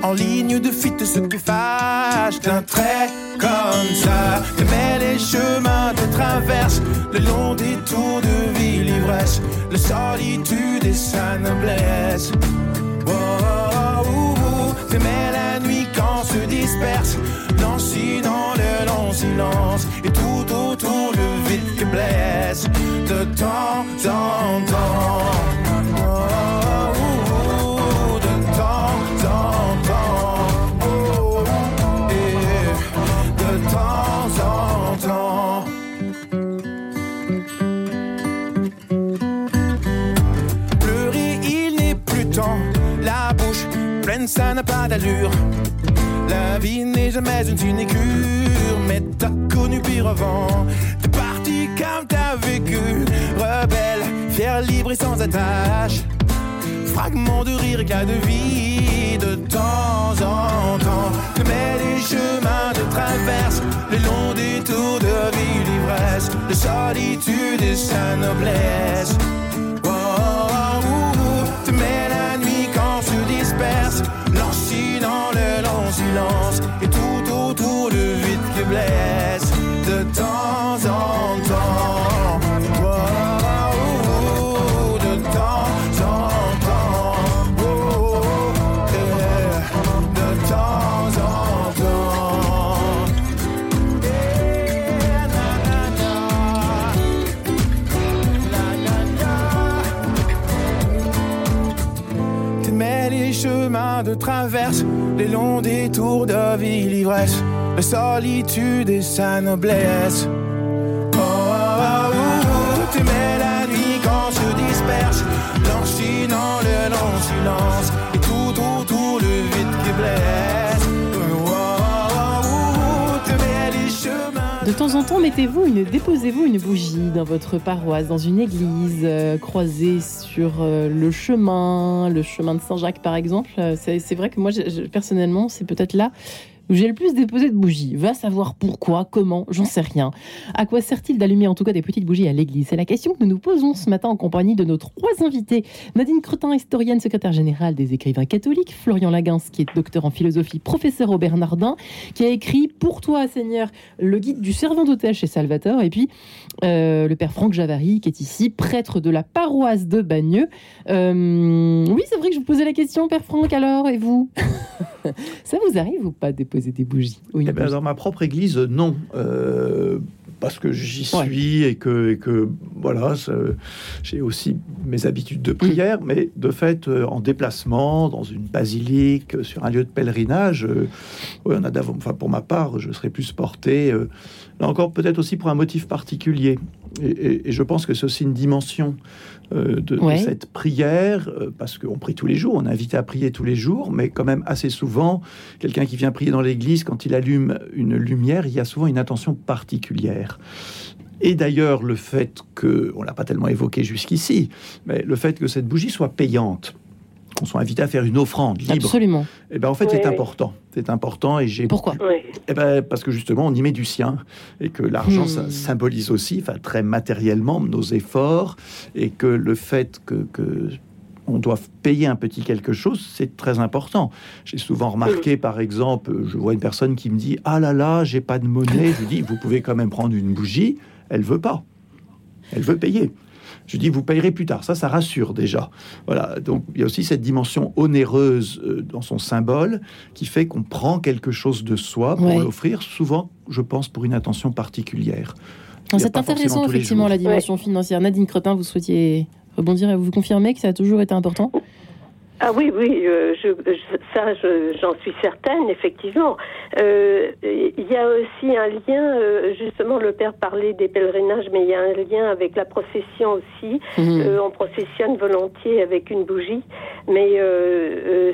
En ligne de fuite ce qui fâche d'un trait comme ça. Mets les chemins de traverse, le long des tours de vie, l'ivresse, la solitude et sa noblesse. T'aimais la nuit quand se disperse. Lancinant le long silence Et tout autour le vide qui blesse De temps en temps ça n'a pas d'allure. La vie n'est jamais une sinécure, mais t'as connu pire avant. T'es parti comme t'as vécu, rebelle, fier, libre et sans attache. Fragment de rire, cas de vie, de temps en temps. Tu mets les chemins de traverse, les longs détours de vie, l'ivresse, de solitude et sa noblesse. Et tout autour le vide qui blesse de temps en temps. de temps en temps. de temps en temps. Tu mets les chemins de traverse les longs détours de vie, l'ivresse, la solitude et sa noblesse. Oh, oh, oh, tu mets la nuit quand se disperse, lancinant le long silence,
De temps en temps, mettez-vous une, déposez-vous une bougie dans votre paroisse, dans une église, euh, croisée sur euh, le chemin, le chemin de Saint-Jacques par exemple. Euh, c'est, vrai que moi, personnellement, c'est peut-être là où j'ai le plus déposé de bougies. Va savoir pourquoi, comment, j'en sais rien. À quoi sert-il d'allumer en tout cas des petites bougies à l'église? C'est la question que nous nous posons ce matin en compagnie de nos trois invités. Nadine Cretin, historienne, secrétaire générale des écrivains catholiques. Florian Laguins, qui est docteur en philosophie, professeur au Bernardin, qui a écrit Pour toi, Seigneur, le guide du servant d'hôtel chez Salvatore. Et puis euh, le père Franck Javary, qui est ici, prêtre de la paroisse de Bagneux. Euh, oui, c'est vrai que je vous posais la question, père Franck, alors, et vous? Ça vous arrive ou pas de des bougies
oui, eh ben, Dans ma propre église, non. Euh, parce que j'y suis et, que, et que voilà, j'ai aussi mes habitudes de prière, mais de fait, euh, en déplacement, dans une basilique, euh, sur un lieu de pèlerinage, on a enfin, pour ma part, je serais plus porté, là encore, peut-être aussi pour un motif particulier. Et, je pense que c'est aussi une dimension euh, de, cette prière, euh, parce qu'on prie tous les jours, on est invité à prier tous les jours, mais quand même assez souvent, quelqu'un qui vient prier dans l'église, quand il allume une lumière, il y a souvent une attention particulière. Et d'ailleurs, le fait que, on l'a pas tellement évoqué jusqu'ici, mais le fait que cette bougie soit payante, qu'on soit invité à faire une offrande libre.
Absolument.
Et eh ben en fait, c'est important. C'est important et j'ai.
Pourquoi
Eh ben parce que justement, on y met du sien et que l'argent ça hmm. symbolise aussi, enfin très matériellement, nos efforts et que le fait que, que on doit payer un petit quelque chose, c'est très important. J'ai souvent remarqué, par exemple, je vois une personne qui me dit Ah là là, j'ai pas de monnaie. Je lui dis Vous pouvez quand même prendre une bougie. Elle veut pas. Elle veut payer. Je dis, vous payerez plus tard. Ça, ça rassure déjà. Voilà. Donc, il y a aussi cette dimension onéreuse euh, dans son symbole qui fait qu'on prend quelque chose de soi pour l'offrir, souvent, je pense, pour une attention particulière.
C'est intéressant, effectivement, la dimension financière. Nadine Cretin, vous souhaitiez rebondir et vous confirmer que ça a toujours été important?
Ah oui, oui, euh, je, ça, j'en suis certaine, effectivement. Euh, il y a aussi un lien, euh, justement, le père parlait des pèlerinages, mais il y a un lien avec la procession aussi. Mhm. on processionne volontiers avec une bougie, mais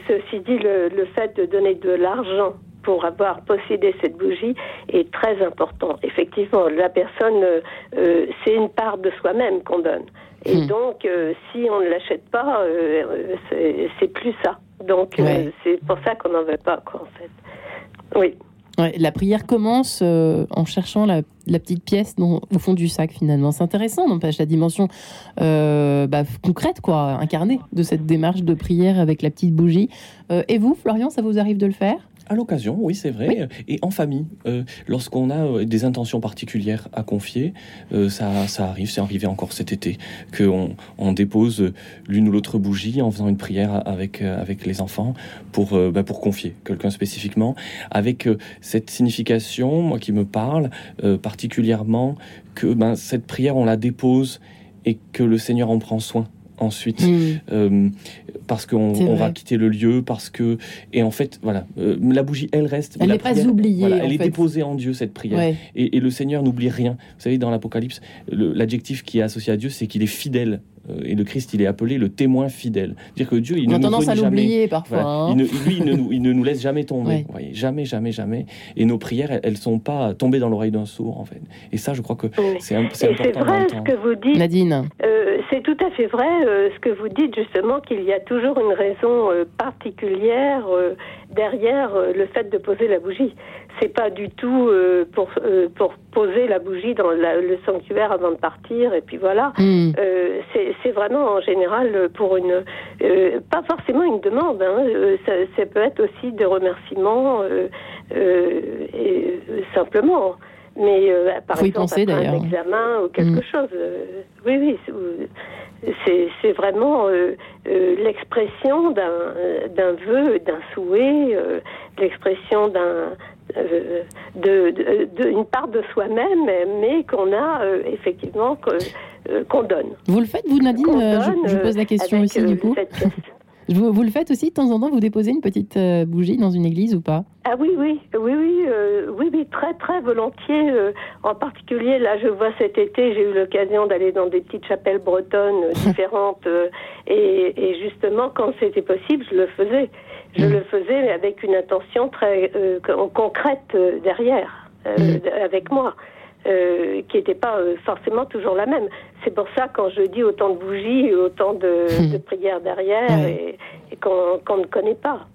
ceci dit, le, le fait de donner de l'argent pour avoir possédé cette bougie est très important. Effectivement, la personne, c'est une part de soi-même qu'on donne. Et hmm. donc, euh, si on ne l'achète pas, euh, c'est plus ça. Donc, euh, c'est pour ça qu'on n'en veut pas, quoi, en fait. Oui.
la prière commence en cherchant la, petite pièce au fond du sac, finalement. C'est intéressant, n'empêche, la dimension bah, concrète, quoi, incarnée de cette démarche de prière avec la petite bougie. et vous, Florian, ça vous arrive de le faire?
À l'occasion, oui, c'est vrai. Et en famille, euh, lorsqu'on a euh, des intentions particulières à confier, euh, ça, ça arrive, c'est arrivé encore cet été, qu'on on dépose l'une ou l'autre bougie en faisant une prière avec, avec les enfants pour, bah, pour confier quelqu'un spécifiquement, avec cette signification, moi qui me parle particulièrement, que ben, cette prière, on la dépose et que le Seigneur en prend soin ensuite hmm. euh, parce qu'on va quitter le lieu parce que et en fait voilà euh, la bougie elle reste
elle n'est pas oubliée
elle est déposée en Dieu cette prière et, et, le Seigneur n'oublie rien vous savez dans l'Apocalypse l'adjectif qui est associé à Dieu c'est qu'il est fidèle euh, et le Christ, il est appelé le témoin fidèle. Dire que Dieu, il
On
ne
a tendance à l'oublier parfois.
Hein. Il ne, lui, il ne, nous, il ne, nous, laisse jamais tomber. jamais, jamais, jamais. Et nos prières, elles ne sont pas tombées dans l'oreille d'un sourd, en fait. Et ça, je crois que c'est important.
C'est vrai ce que vous dites.
Nadine.
Euh, c'est tout à fait vrai euh, ce que vous dites, justement, qu'il y a toujours une raison particulière derrière le fait de poser la bougie c'est pas du tout euh, pour euh, pour poser la bougie dans le sanctuaire avant de partir et puis voilà. Hmm. Euh, c'est vraiment en général pour une pas forcément une demande. Hein, ça, peut être aussi des remerciements et, simplement. Mais par exemple après un examen ou quelque hmm. chose. oui oui. C'est vraiment l'expression d'un vœu, d'un souhait, l'expression d'un euh, de, une part de soi-même, mais qu'on a euh, effectivement euh, qu'on donne.
Vous le faites, vous Nadine je, je, pose la question aussi du coup. Vous, vous, le faites aussi de temps en temps, vous déposez une petite bougie dans une église ou pas?
Ah oui, oui, oui, oui, oui, oui, très, très volontiers. en particulier, là, je vois cet été, j'ai eu l'occasion d'aller dans des petites chapelles bretonnes différentes, et, et, justement, quand c'était possible, je le faisais. Je mm. le faisais mais avec une intention très euh, concrète euh, derrière, euh, mm. avec moi, qui n'était pas forcément toujours la même. C'est pour ça quand je dis autant de bougies, autant de, mm. prières derrière et, qu'on ne connaît pas.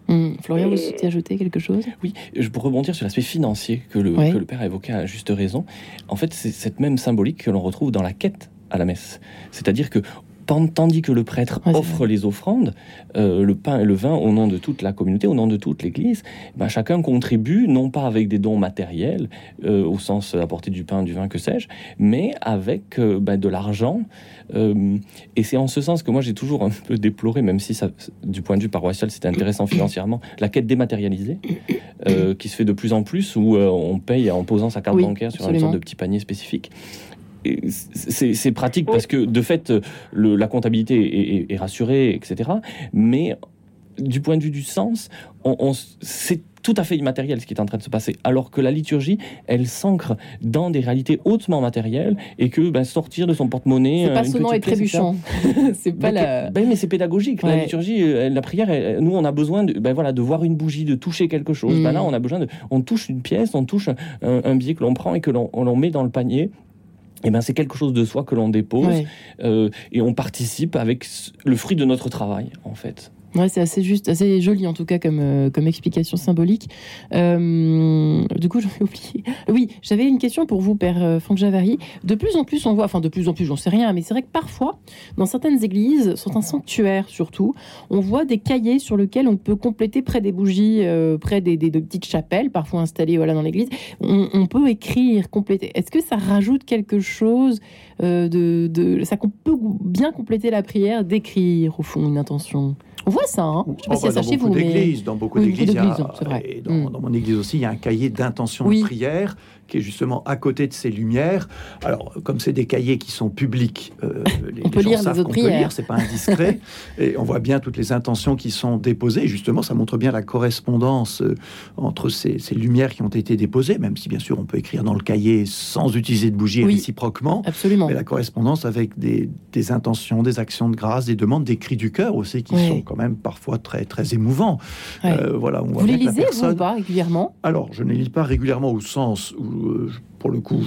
Florian, vous souhaitez ajouter quelque chose?
Oui, je pour rebondir sur l'aspect financier que le, que le père a évoqué à juste raison. En fait, c'est cette même symbolique que l'on retrouve dans la quête à la messe. C'est-à-dire que tandis que le prêtre offre les offrandes, euh, le pain et le vin au nom de toute la communauté, au nom de toute l'Église, ben, chacun contribue, non pas avec des dons matériels, euh, au sens apporter du pain, du vin, que sais-je, mais avec euh, ben, de l'argent. et c'est en ce sens que moi j'ai toujours un peu déploré, même si ça, du point de vue paroissial c'est intéressant financièrement, la quête dématérialisée, qui se fait de plus en plus, où on paye en posant sa carte bancaire sur une sorte de petit panier spécifique c'est pratique parce que de fait, le, la comptabilité est, rassurée, etc. Mais du point de vue du sens, on, c'est tout à fait immatériel ce qui est en train de se passer, alors que la liturgie, elle s'ancre dans des réalités hautement matérielles et que ben, sortir de son porte-monnaie.
C'est pas sonnant et trébuchant. c'est pas ben, la.
Ben, mais c'est pédagogique. La liturgie, euh, la prière, nous, on a besoin de, ben, voilà, de voir une bougie, de toucher quelque chose. Ben, là, on a besoin de. On touche une pièce, on touche un, un billet que l'on prend et que l'on met dans le panier eh ben, c'est quelque chose de soi que l'on dépose et on participe avec le fruit de notre travail, en fait.
Ouais, c'est assez juste, assez joli en tout cas comme, euh, comme explication symbolique. Euh, du coup, j'en ai oublié. Oui, j'avais une question pour vous, Père euh, Franck Javary. De plus en plus, on voit, enfin de plus en plus, j'en sais rien, mais c'est vrai que parfois, dans certaines églises, certains sanctuaires surtout, on voit des cahiers sur lesquels on peut compléter près des bougies, près des, des, petites chapelles, parfois installées voilà, dans l'église. On, peut écrire, compléter. Est-ce que ça rajoute quelque chose de, de. Ça peut bien compléter la prière d'écrire, au fond, une intention? on voit ça, hein.
Je sais pas oh, si bah, dans, beaucoup d'églises, dans beaucoup d'églises, dans, mm. dans, mon église aussi, il y a un cahier d'intention de prière qui est justement à côté de ces lumières. Alors, comme c'est des cahiers qui sont publics,
euh, les, on peut lire savent qu'on peut lire,
c'est pas indiscret, et on voit bien toutes les intentions qui sont déposées. justement, ça montre bien la correspondance euh, entre ces, lumières qui ont été déposées, même si bien sûr on peut écrire dans le cahier sans utiliser de bougie réciproquement.
Absolument.
Mais la correspondance avec des, intentions, des actions de grâce, des demandes, des cris du cœur aussi qui sont quand même parfois très très émouvants.
Euh, voilà, on vous les lisez vous ou pas régulièrement?
Alors, je ne les lis pas régulièrement au sens où pour le coup,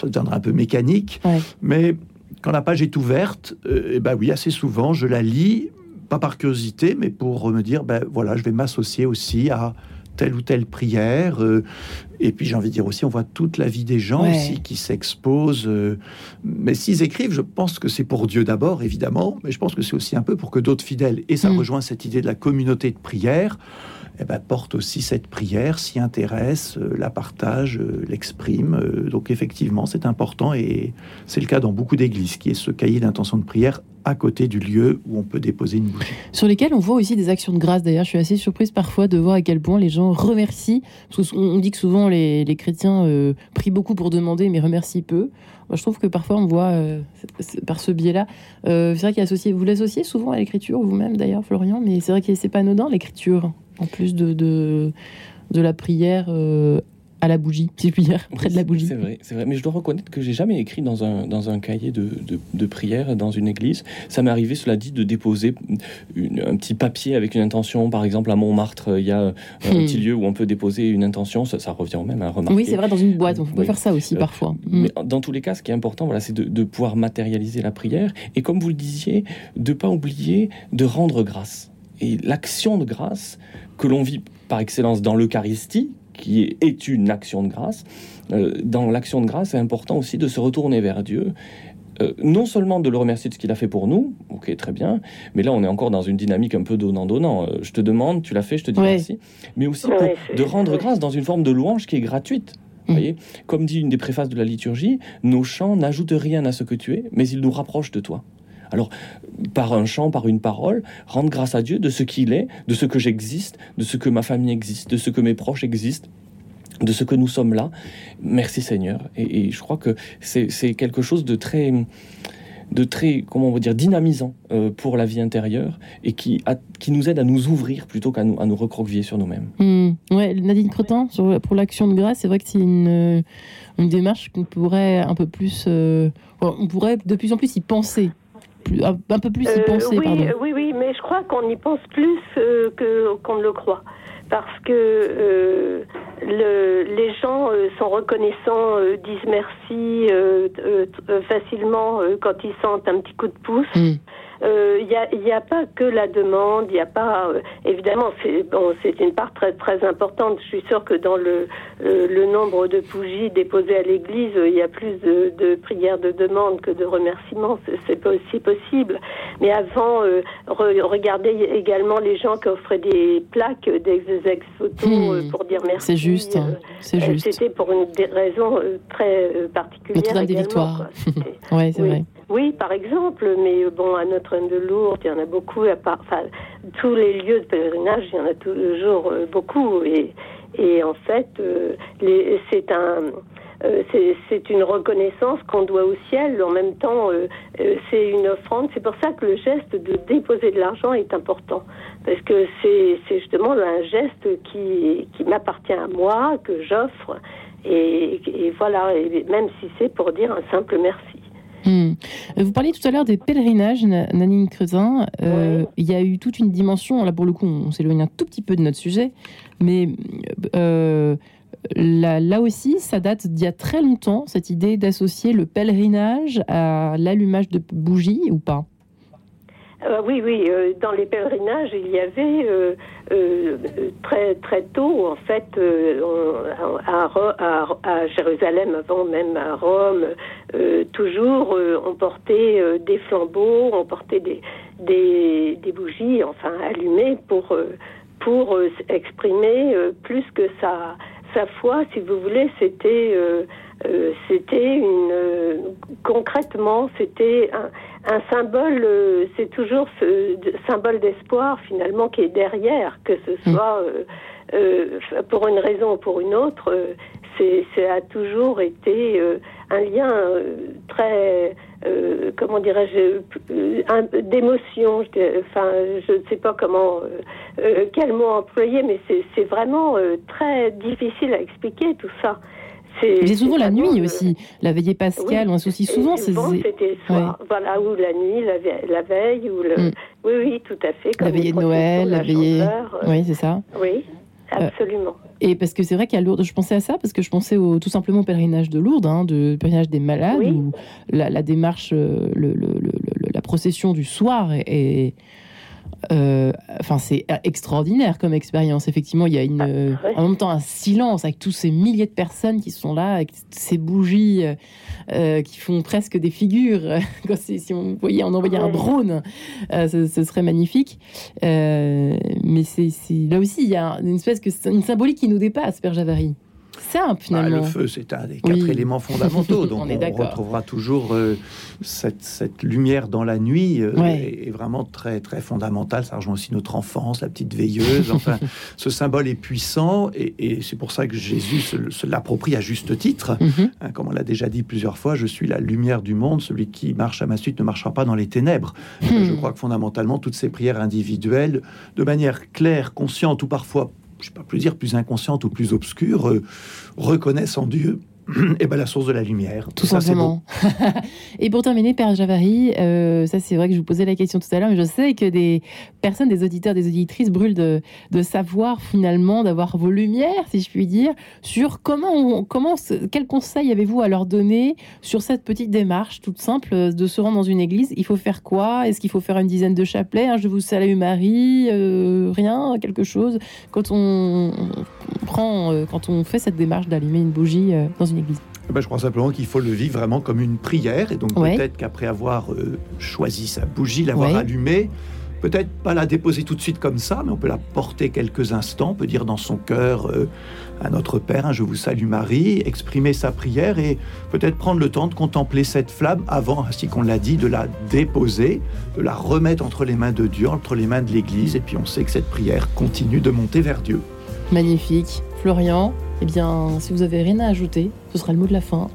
ça deviendra un peu mécanique, mais quand la page est ouverte, euh, eh ben oui, assez souvent, je la lis, pas par curiosité, mais pour me dire, ben voilà, je vais m'associer aussi à telle ou telle prière. Euh, et puis j'ai envie de dire aussi, on voit toute la vie des gens aussi qui s'exposent. mais s'ils écrivent, je pense que c'est pour Dieu d'abord, évidemment, mais je pense que c'est aussi un peu pour que d'autres fidèles, et ça mm. rejoint cette idée de la communauté de prière, eh ben, porte aussi cette prière, s'y intéresse, euh, la partage, euh, l'exprime. Euh, donc effectivement, c'est important et c'est le cas dans beaucoup d'églises, qui est ce cahier d'intention de prière à côté du lieu où on peut déposer une bougie.
Sur lesquels on voit aussi des actions de grâce. D'ailleurs, je suis assez surprise parfois de voir à quel point les gens remercient. Parce qu'on dit que souvent les, chrétiens prient beaucoup pour demander, mais remercient peu. Moi, je trouve que parfois on voit par ce biais-là. c'est vrai qu'il associé. Vous l'associez souvent à l'écriture, vous-même d'ailleurs, Florian, mais c'est vrai que c'est pas anodin l'écriture en plus de, de, de la prière euh, à la bougie, si je puis dire, près de la bougie.
C'est vrai, c'est vrai. Mais je dois reconnaître que j'ai jamais écrit dans un, dans un cahier de, de, prière dans une église. Ça m'est arrivé, cela dit, de déposer un petit papier avec une intention. Par exemple, à Montmartre, il y a un hmm. petit lieu où on peut déposer une intention. Ça, revient au même à remarquer.
Oui, c'est vrai, dans une boîte. On peut faire ça aussi euh, parfois.
Mais hmm. dans tous les cas, ce qui est important, voilà, c'est de, de, pouvoir matérialiser la prière. Et comme vous le disiez, de pas oublier de rendre grâce. Et l'action de grâce, que l'on vit par excellence dans l'Eucharistie, qui est une action de grâce, euh, dans l'action de grâce, c'est important aussi de se retourner vers Dieu. Euh, non seulement de le remercier de ce qu'il a fait pour nous, ok, très bien, mais là on est encore dans une dynamique un peu donnant-donnant. Euh, je te demande, tu l'as fait, je te dis merci. Mais aussi de rendre grâce dans une forme de louange qui est gratuite. Mmh. Voyez Comme dit une des préfaces de la liturgie, nos chants n'ajoutent rien à ce que tu es, mais ils nous rapprochent de toi. Alors, par un chant, par une parole, rendre grâce à Dieu de ce qu'il est, de ce que j'existe, de ce que ma famille existe, de ce que mes proches existent de ce que nous sommes là. Merci Seigneur. Et, je crois que c'est quelque chose de très, de très, comment on va dire, dynamisant euh, pour la vie intérieure et qui, qui nous aide à nous ouvrir plutôt qu'à nous, à nous recroqueviller sur nous-mêmes.
Mmh. Ouais, Nadine Cretin, sur, pour l'action de grâce, c'est vrai que c'est une, démarche qu'on pourrait un peu plus, euh, on pourrait de plus en plus y penser un peu plus y euh, penser.
oui, oui, oui, mais je crois qu'on y pense plus euh, que qu'on ne le croit. Parce que euh, le, les gens sont reconnaissants, disent merci facilement quand ils sentent un petit coup de pouce. Hmm. Il euh, n'y a, a, pas que la demande, il n'y a pas euh, évidemment c'est bon, c'est une part très très importante. Je suis sûre que dans le euh, le nombre de bougies déposées à l'église, il y a plus de, de, prières de demande que de remerciements. C'est aussi possible. Mais avant, regardez également les gens qui offraient des plaques, des ex photos hmm. pour dire merci.
C'est juste, c'est juste.
C'était pour une raison très particulière.
Notre-Dame des Victoires. ouais, c'est vrai.
Oui, par exemple, mais bon, à Notre-Dame de Lourdes, il y en a beaucoup, à part, enfin, tous les lieux de pèlerinage, il y en a toujours euh, beaucoup. Et, et en fait, euh, c'est un. Euh, c'est une reconnaissance qu'on doit au ciel. En même temps, c'est une offrande. C'est pour ça que le geste de déposer de l'argent est important. Parce que c'est justement un geste qui, qui m'appartient à moi, que j'offre. Et, et, voilà, et même si c'est pour dire un simple merci.
Hmm. Vous parliez tout à l'heure des pèlerinages, Nanine Creusin. Euh, il y a eu toute une dimension, là pour le coup on s'éloigne un tout petit peu de notre sujet, mais euh, là, aussi, ça date d'il y a très longtemps, cette idée d'associer le pèlerinage à l'allumage de bougies ou pas?
Euh, oui, oui. Dans les pèlerinages, il y avait euh, très très tôt, en fait, à, Jérusalem, avant même à Rome, toujours, on portait des flambeaux, on portait des, des, des bougies, enfin allumées pour pour exprimer plus que sa sa foi, si vous voulez, c'était c'était une concrètement c'était un un symbole, euh, c'est toujours ce symbole d'espoir finalement qui est derrière, que ce mm. soit euh, euh, pour une raison ou pour une autre, c'est, ça a toujours été un lien très, comment dirais-je, d'émotion. Enfin, je ne sais pas comment, quel mot employer, mais c'est, c'est vraiment très difficile à expliquer tout ça.
C'est souvent la nuit aussi. La veillée pascale, on associe souvent
ces. c'était soir. Voilà, ou la nuit, la, veille, ou le. Mm. Oui, oui, tout à fait.
la veillée de Noël, la, veillée. Oui, c'est ça.
Oui. Euh, absolument.
et parce que c'est vrai qu'à Lourdes, je pensais à ça, parce que je pensais au, tout simplement au périnnage de Lourdes, hein, de pèlerinage des malades, où la, démarche, euh, le, la procession du soir est, euh, enfin, c'est extraordinaire comme expérience. Effectivement, il y a une, ah, en même temps un silence avec tous ces milliers de personnes qui sont là, avec ces bougies euh, qui font presque des figures. si on voyait, on envoyait un drone, euh, ce, serait magnifique. mais c'est là aussi, il y a une espèce que une symbolique qui nous dépasse, Père Javary simple bah, finalement.
le feu, c'est un des quatre éléments fondamentaux. Donc on, retrouvera toujours euh, cette, lumière dans la nuit euh, est, vraiment très très fondamentale. Ça rejoint aussi notre enfance, la petite veilleuse. Enfin, ce symbole est puissant et, c'est pour ça que Jésus se, l'approprie à juste titre. Mhm. Hein, comme on l'a déjà dit plusieurs fois, je suis la lumière du monde. Celui qui marche à ma suite ne marchera pas dans les ténèbres. Hmm. Je crois que fondamentalement, toutes ces prières individuelles, de manière claire, consciente ou parfois je ne sais pas plus dire plus inconsciente ou plus obscure, euh, reconnaissent en Dieu et eh ben, la source de la lumière.
Tout simplement. et pour terminer, Père Javary, euh, ça c'est vrai que je vous posais la question tout à l'heure, mais je sais que des personnes, des auditeurs, des auditrices brûlent de, de savoir finalement, d'avoir vos lumières, si je puis dire, sur comment, comment quel conseil avez-vous à leur donner sur cette petite démarche toute simple de se rendre dans une église. Il faut faire quoi? Est-ce qu'il faut faire une dizaine de chapelets? Je vous salue Marie euh, Rien Quelque chose. Quand on, prend, euh, quand on fait cette démarche d'allumer une bougie dans une
eh ben, je crois simplement qu'il faut le vivre vraiment comme une prière. Et donc peut-être qu'après avoir euh, choisi sa bougie, l'avoir allumée, peut-être pas la déposer tout de suite comme ça, mais on peut la porter quelques instants, on peut dire dans son cœur euh, à notre Père, hein, je vous salue Marie, exprimer sa prière et peut-être prendre le temps de contempler cette flamme avant, ainsi qu'on l'a dit, de la déposer, de la remettre entre les mains de Dieu, entre les mains de l'Église. Et puis on sait que cette prière continue de monter vers Dieu.
Magnifique. Florian, eh bien, si vous avez rien à ajouter, ce sera le mot de la fin.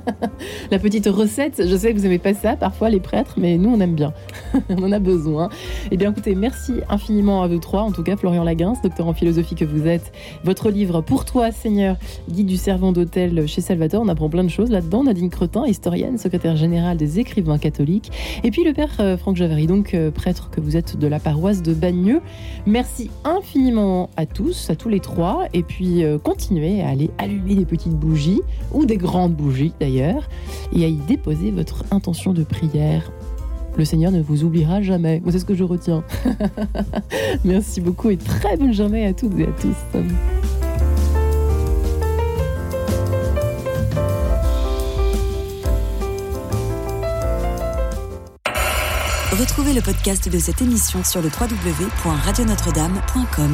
la petite recette, je sais que vous n'aimez pas ça parfois les prêtres, mais nous on aime bien. on en a besoin. Eh bien écoutez, merci infiniment à vous trois, en tout cas Florian Laguens, docteur en philosophie que vous êtes. Votre livre Pour toi Seigneur, guide du servant d'hôtel chez Salvatore, on apprend plein de choses là-dedans. Nadine Cretin, historienne, secrétaire générale des écrivains catholiques. Et puis le père euh, Franck Javary, donc euh, prêtre que vous êtes de la paroisse de Bagneux. Merci infiniment à tous, à tous les trois, et puis euh, continuez à aller allumer des petites bougies ou des grandes bougies d'ailleurs, et à y déposer votre intention de prière. Le Seigneur ne vous oubliera jamais. C'est ce que je retiens. Merci beaucoup et très bonne journée à toutes et à tous.
Retrouvez le podcast de cette émission sur le www.radionotre-dame.com.